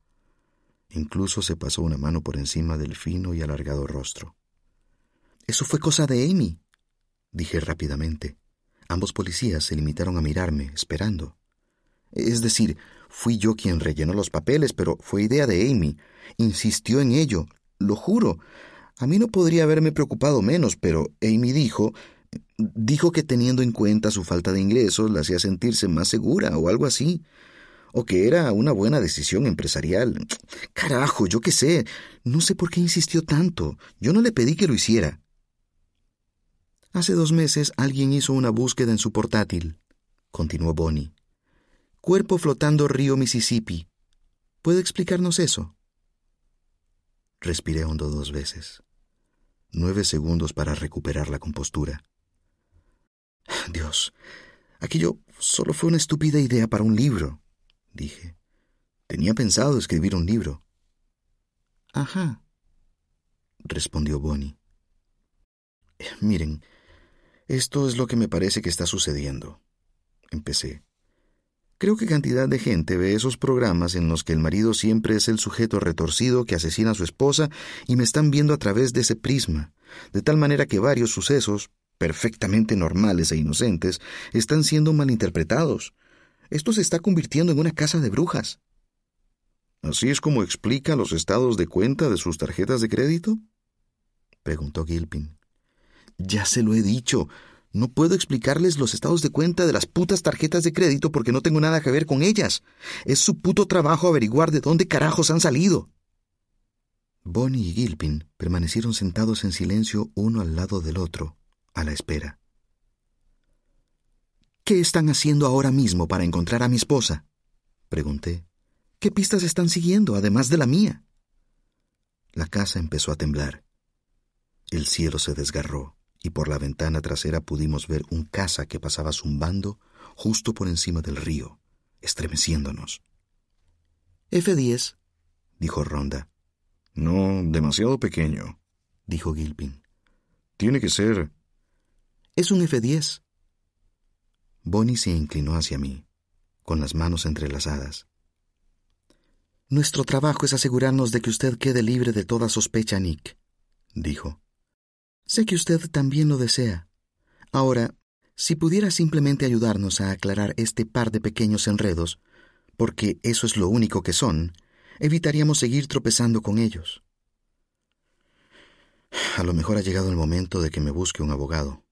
Incluso se pasó una mano por encima del fino y alargado rostro. Eso fue cosa de Amy, dije rápidamente. Ambos policías se limitaron a mirarme, esperando. Es decir, fui yo quien rellenó los papeles, pero fue idea de Amy. Insistió en ello, lo juro. A mí no podría haberme preocupado menos, pero Amy dijo dijo que teniendo en cuenta su falta de ingresos la hacía sentirse más segura o algo así o que era una buena decisión empresarial. (tsk) Carajo, yo qué sé. No sé por qué insistió tanto. Yo no le pedí que lo hiciera. Hace dos meses alguien hizo una búsqueda en su portátil, continuó Bonnie. Cuerpo flotando río Mississippi. ¿Puede explicarnos eso? Respiré hondo dos veces. Nueve segundos para recuperar la compostura. Dios, aquello solo fue una estúpida idea para un libro dije. Tenía pensado escribir un libro. Ajá, respondió Bonnie. Miren, esto es lo que me parece que está sucediendo. Empecé. Creo que cantidad de gente ve esos programas en los que el marido siempre es el sujeto retorcido que asesina a su esposa y me están viendo a través de ese prisma, de tal manera que varios sucesos, perfectamente normales e inocentes, están siendo malinterpretados, esto se está convirtiendo en una casa de brujas. ¿Así es como explica los estados de cuenta de sus tarjetas de crédito? preguntó Gilpin. Ya se lo he dicho. No puedo explicarles los estados de cuenta de las putas tarjetas de crédito porque no tengo nada que ver con ellas. Es su puto trabajo averiguar de dónde carajos han salido. Bonnie y Gilpin permanecieron sentados en silencio uno al lado del otro, a la espera. ¿Qué están haciendo ahora mismo para encontrar a mi esposa? Pregunté. ¿Qué pistas están siguiendo, además de la mía? La casa empezó a temblar. El cielo se desgarró y por la ventana trasera pudimos ver un caza que pasaba zumbando justo por encima del río, estremeciéndonos. F-10, dijo Ronda. No, demasiado pequeño, dijo Gilpin. Tiene que ser. Es un F-10, Bonnie se inclinó hacia mí, con las manos entrelazadas. Nuestro trabajo es asegurarnos de que usted quede libre de toda sospecha, Nick, dijo. Sé que usted también lo desea. Ahora, si pudiera simplemente ayudarnos a aclarar este par de pequeños enredos, porque eso es lo único que son, evitaríamos seguir tropezando con ellos. A lo mejor ha llegado el momento de que me busque un abogado.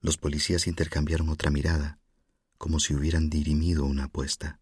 Los policías intercambiaron otra mirada, como si hubieran dirimido una apuesta.